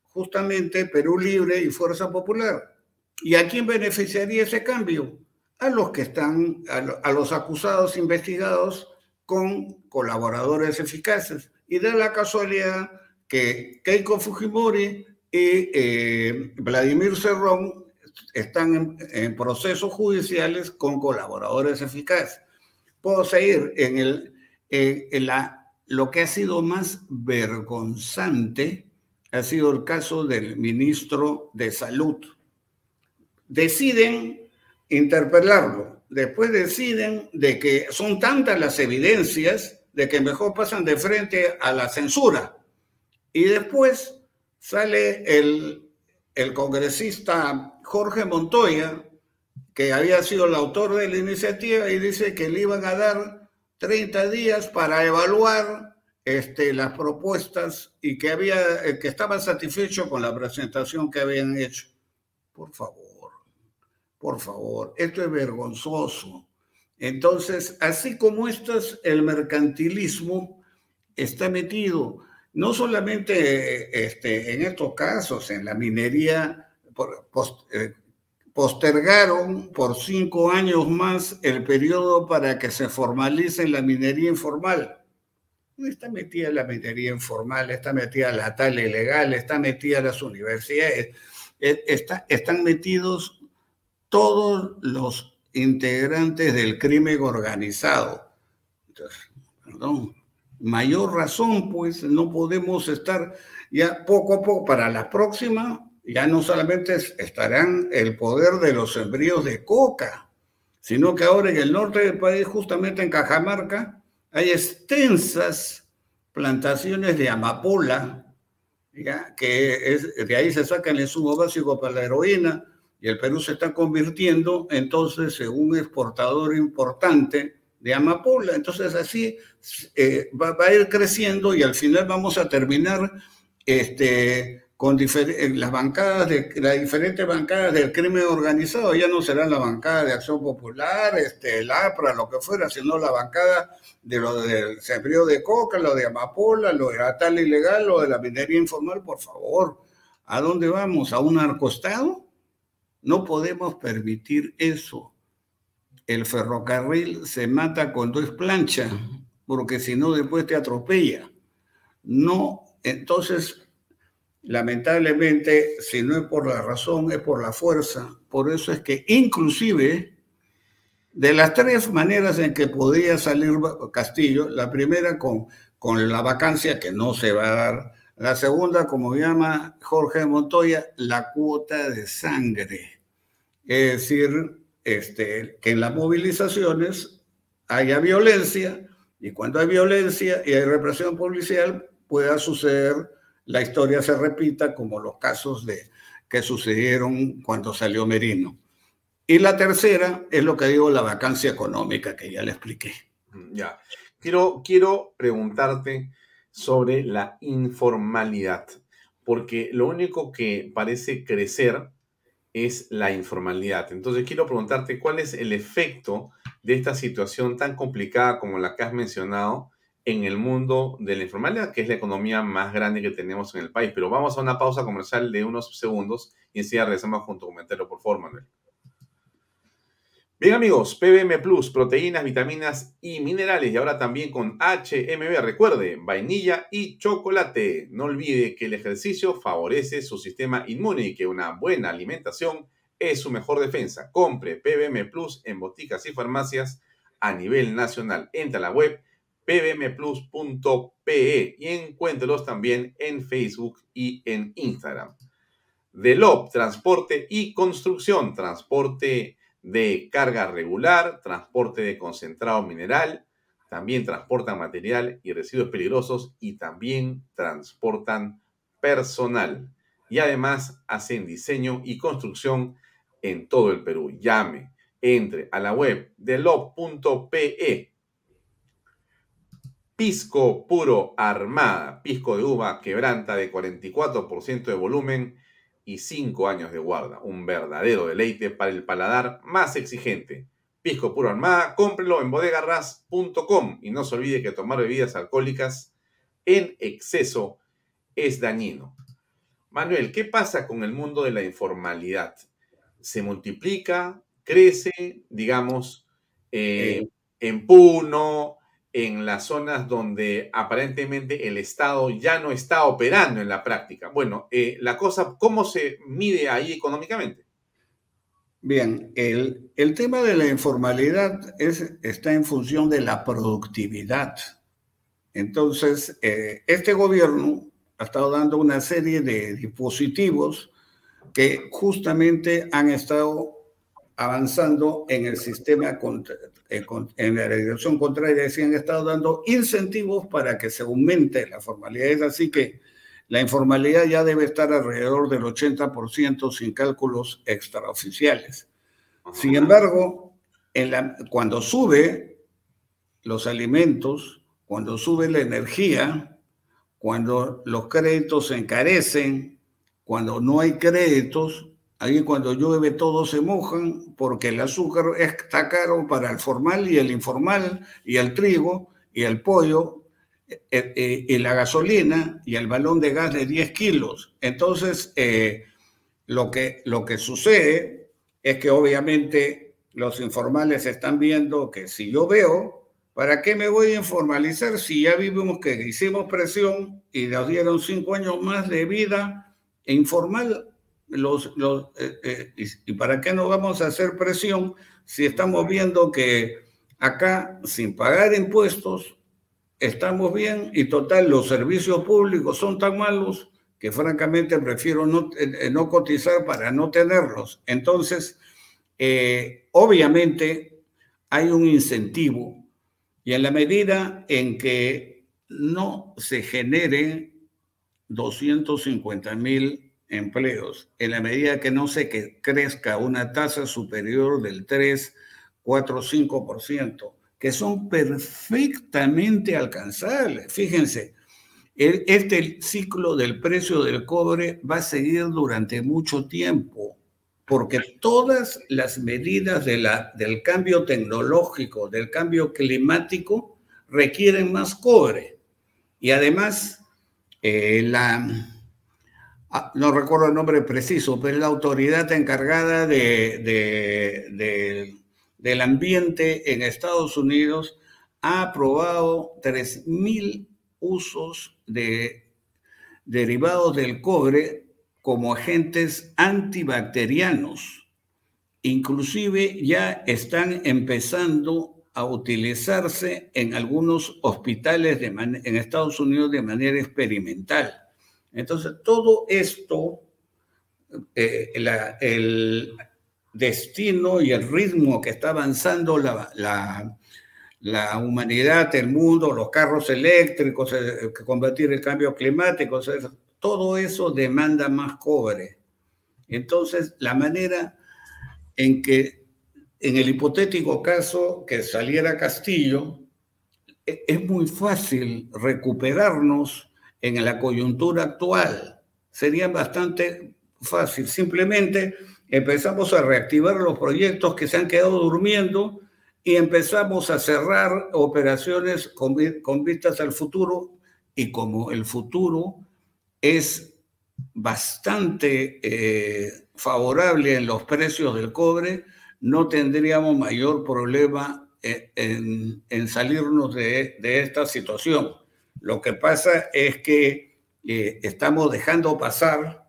Justamente Perú Libre y Fuerza Popular. ¿Y a quién beneficiaría ese cambio? A los que están, a los acusados investigados con colaboradores eficaces. Y da la casualidad que Keiko Fujimori y eh, Vladimir Cerrón están en, procesos judiciales con colaboradores eficaces. Puedo seguir en, el, en la, lo que ha sido más vergonzante ha sido el caso del ministro de Salud. Deciden interpelarlo, después deciden de que son tantas las evidencias de que mejor pasan de frente a la censura. Y después sale el, el congresista Jorge Montoya, que había sido el autor de la iniciativa, y dice que le iban a dar 30 días para evaluar este, las propuestas y que, había, eh, que estaba satisfecho con la presentación que habían hecho. Por favor, por favor, esto es vergonzoso. Entonces, así como esto es el mercantilismo, está metido no solamente este, en estos casos, en la minería postergaron por cinco años más el periodo para que se formalice la minería informal. Está metida la minería informal, está metida la tal ilegal, está metida las universidades, eh, está, están metidos todos los integrantes del crimen organizado. Entonces, perdón, mayor razón, pues no podemos estar ya poco a poco para la próxima, ya no solamente estarán el poder de los sembríos de coca, sino que ahora en el norte del país, justamente en Cajamarca, hay extensas plantaciones de amapola, que es, de ahí se saca el insumo básico para la heroína, y el Perú se está convirtiendo entonces en un exportador importante de amapola. Entonces así eh, va, va, a ir creciendo y al final vamos a terminar este, con las bancadas de las diferentes bancadas del crimen organizado, ya no será la bancada de Acción Popular, este, el APRA, lo que fuera, sino la bancada de lo del sembrío de coca, lo de amapola, lo de la tal ilegal, lo de la minería informal, por favor. ¿A dónde vamos? ¿A un narcostado? No podemos permitir eso. El ferrocarril se mata cuando es plancha, porque si no después te atropella. No, entonces Lamentablemente, si no es por la razón, es por la fuerza. Por eso es que inclusive de las tres maneras en que podía salir Castillo, la primera con, con la vacancia que no se va a dar, la segunda, como llama Jorge Montoya, la cuota de sangre. Es decir, este, que en las movilizaciones haya violencia y cuando hay violencia y hay represión policial pueda suceder la historia se repita como los casos de, que sucedieron cuando salió Merino. Y la tercera es lo que digo, la vacancia económica, que ya le expliqué. Mm, ya. Quiero, quiero preguntarte sobre la informalidad, porque lo único que parece crecer es la informalidad. Entonces quiero preguntarte cuál es el efecto de esta situación tan complicada como la que has mencionado en el mundo de la informalidad, que es la economía más grande que tenemos en el país. Pero vamos a una pausa comercial de unos segundos y enseguida regresamos con tu comentario, por favor, Manuel. Bien amigos, PBM Plus, proteínas, vitaminas y minerales y ahora también con HMB. Recuerde, vainilla y chocolate. No olvide que el ejercicio favorece su sistema inmune y que una buena alimentación es su mejor defensa. Compre PBM Plus en boticas y farmacias a nivel nacional. Entra a la web pbmplus.pe y encuéntrelos también en Facebook y en Instagram. DELOP, transporte y construcción, transporte de carga regular, transporte de concentrado mineral, también transportan material y residuos peligrosos y también transportan personal. Y además hacen diseño y construcción en todo el Perú. Llame, entre a la web delop.pe Pisco puro armada, pisco de uva quebranta de 44% de volumen y 5 años de guarda. Un verdadero deleite para el paladar más exigente. Pisco puro armada, cómprelo en bodegarras.com y no se olvide que tomar bebidas alcohólicas en exceso es dañino. Manuel, ¿qué pasa con el mundo de la informalidad? ¿Se multiplica? ¿Crece? Digamos, eh, eh. en Puno, en las zonas donde aparentemente el Estado ya no está operando en la práctica. Bueno, eh, la cosa, ¿cómo se mide ahí económicamente? Bien, el, tema de la informalidad es, está en función de la productividad. Entonces, eh, este gobierno ha estado dando una serie de dispositivos que justamente han estado avanzando en el sistema, eh, en la dirección contraria, se han estado dando incentivos para que se aumente la formalidad. Es así que la informalidad ya debe estar alrededor del 80% sin cálculos extraoficiales. Sin embargo, en la, cuando sube los alimentos, cuando sube la energía, cuando los créditos se encarecen, cuando no hay créditos, Ahí cuando llueve todos se mojan porque el azúcar está caro para el formal y el informal y el trigo y el pollo eh, eh, y la gasolina y el balón de gas de 10 kilos. Entonces, eh, lo, que, lo que sucede es que obviamente los informales están viendo que si yo veo, ¿Para qué me voy a informalizar si ya vimos que hicimos presión y nos dieron cinco años más de vida informal? Los, los, eh, eh, y, para qué no vamos a hacer presión si estamos viendo que acá, sin pagar impuestos, estamos bien y total, los servicios públicos son tan malos que francamente prefiero no, eh, no cotizar para no tenerlos. Entonces, obviamente hay un incentivo y en la medida en que no se generen 250 mil empleos, en la medida que no se que crezca una tasa superior del 3, 4, 5%, que son perfectamente alcanzables. Fíjense, este ciclo del precio del cobre va a seguir durante mucho tiempo porque todas las medidas de la, del cambio tecnológico, del cambio climático, requieren más cobre. Y además, eh, la, no recuerdo el nombre preciso, pero la autoridad encargada de, del ambiente en Estados Unidos ha aprobado 3.000 usos de derivados del cobre como agentes antibacterianos. Inclusive ya están empezando a utilizarse en algunos hospitales en Estados Unidos de manera experimental. Entonces, todo esto, eh, el destino y el ritmo que está avanzando la, la, humanidad, el mundo, los carros eléctricos, combatir el cambio climático, todo eso demanda más cobre. Entonces, la manera en que, en el hipotético caso que saliera Castillo, e, es muy fácil recuperarnos en la coyuntura actual. Sería bastante fácil. Simplemente empezamos a reactivar los proyectos que se han quedado durmiendo y empezamos a cerrar operaciones con, con vistas al futuro. Y como el futuro es bastante eh, favorable en los precios del cobre, no tendríamos mayor problema eh, en, salirnos de, esta situación. Lo que pasa es que eh, estamos dejando pasar,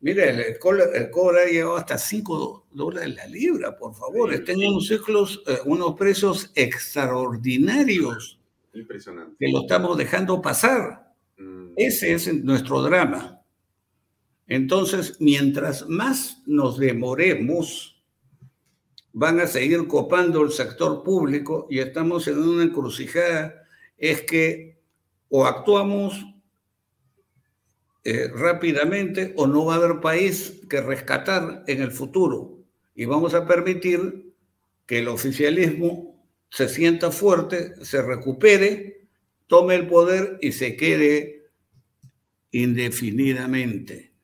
mire, el, cobre, ha llegado hasta 5 dólares la libra, por favor, están unos ciclos, unos precios extraordinarios. Impresionante. Que lo estamos dejando pasar. Ese es nuestro drama. Entonces, mientras más nos demoremos, van a seguir copando el sector público y estamos en una encrucijada, es que o actuamos eh, rápidamente o no va a haber país que rescatar en el futuro y vamos a permitir que el oficialismo se sienta fuerte, se recupere, tome el poder y se quede indefinidamente.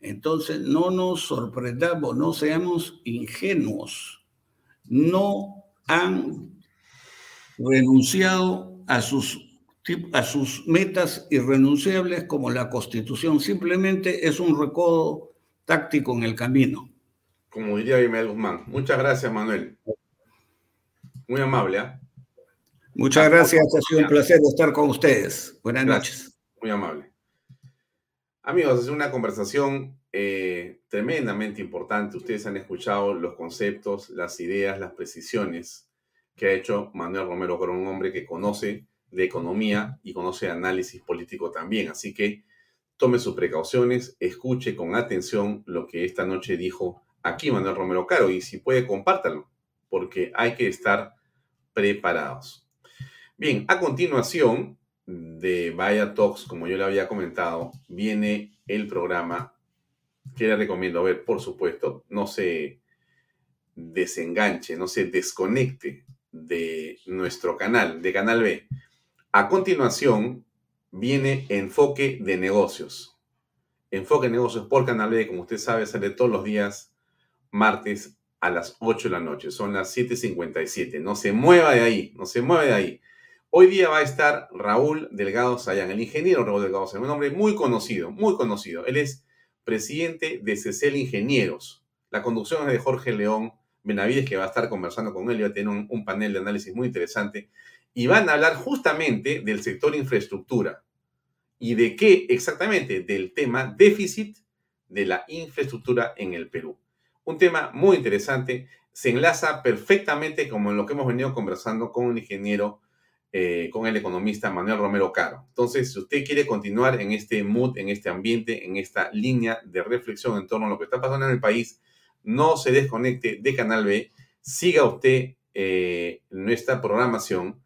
Entonces, no nos sorprendamos, no seamos ingenuos. No han renunciado a sus, a sus metas irrenunciables como la Constitución. Simplemente es un recodo táctico en el camino. Como diría Imael Guzmán. Muchas gracias, Manuel. Muy amable. ¿ah? Muchas gracias. Ha sido un placer estar con ustedes. Buenas noches. Muy amable. Amigos, es una conversación eh, tremendamente importante. Ustedes han escuchado los conceptos, las ideas, las precisiones que ha hecho Manuel Romero con un hombre que conoce de economía y conoce análisis político también. Así que tome sus precauciones, escuche con atención lo que esta noche dijo aquí Manuel Romero Caro y si puede compártalo, porque hay que estar preparados. Bien, a continuación de Vaya Talks, como yo le había comentado, viene el programa que le recomiendo ver, por supuesto, no se desenganche, no se desconecte de nuestro canal, de Canal B. A continuación viene Enfoque de Negocios. Enfoque de Negocios por Canal B, como usted sabe, sale todos los días martes a las 8 de la noche. Son las 7.57. No se mueva de ahí, no se mueva de ahí. Hoy día va a estar Raúl Delgado Sayán, el ingeniero Raúl Delgado Sayán, un hombre muy conocido, muy conocido. Él es presidente de CECEL Ingenieros. La conducción es de Jorge León Benavides, que va a estar conversando con él y va a tener un, panel de análisis muy interesante. Y van a hablar justamente del sector infraestructura. ¿Y de qué exactamente? Del tema déficit de la infraestructura en el Perú. Un tema muy interesante, se enlaza perfectamente como en lo que hemos venido conversando con un ingeniero, eh, con el economista Manuel Romero Caro. Entonces, si usted quiere continuar en este mood, en este ambiente, en esta línea de reflexión en torno a lo que está pasando en el país, no se desconecte de Canal B, siga usted eh, nuestra programación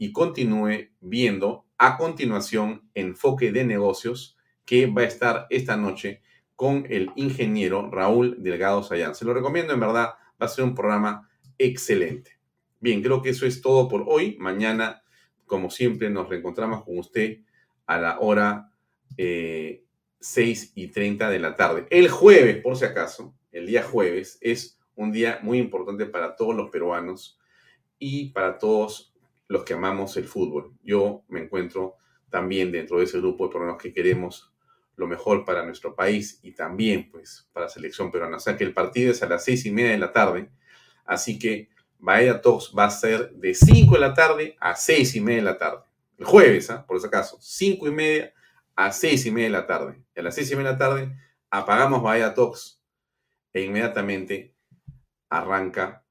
y continúe viendo a continuación Enfoque de Negocios que va a estar esta noche con el ingeniero Raúl Delgado Sayán. Se lo recomiendo, en verdad, va a ser un programa excelente. Bien, creo que eso es todo por hoy. Mañana, como siempre, nos reencontramos con usted a la hora eh, 6 y 30 de la tarde. El jueves, por si acaso, el día jueves, es un día muy importante para todos los peruanos y para todos los que amamos el fútbol. Yo me encuentro también dentro de ese grupo de peruanos que queremos lo mejor para nuestro país y también pues para la selección peruana. O sea que el partido es a las seis y media de la tarde, así que Bahía Talks va a ser de 5 de la tarde a seis y media de la tarde. El jueves, ¿ah? por ese caso, cinco y media a seis y media de la tarde. Y a las seis y media de la tarde apagamos Bahía Talks e inmediatamente arranca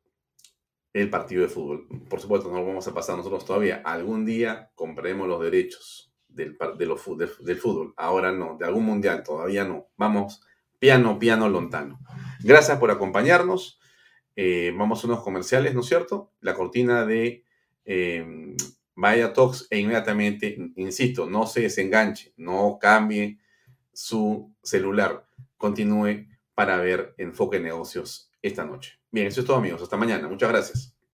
el partido de fútbol. Por supuesto, no lo vamos a pasar nosotros todavía. Algún día compraremos los derechos del, fútbol. Ahora no, de algún mundial todavía no. Vamos piano, piano, lontano. Gracias por acompañarnos. Eh, vamos a unos comerciales, ¿no es cierto? La cortina de eh, Vaya Talks e inmediatamente, insisto, no se desenganche, no cambie su celular, continúe para ver Enfoque Negocios esta noche. Bien, eso es todo amigos, hasta mañana, muchas gracias.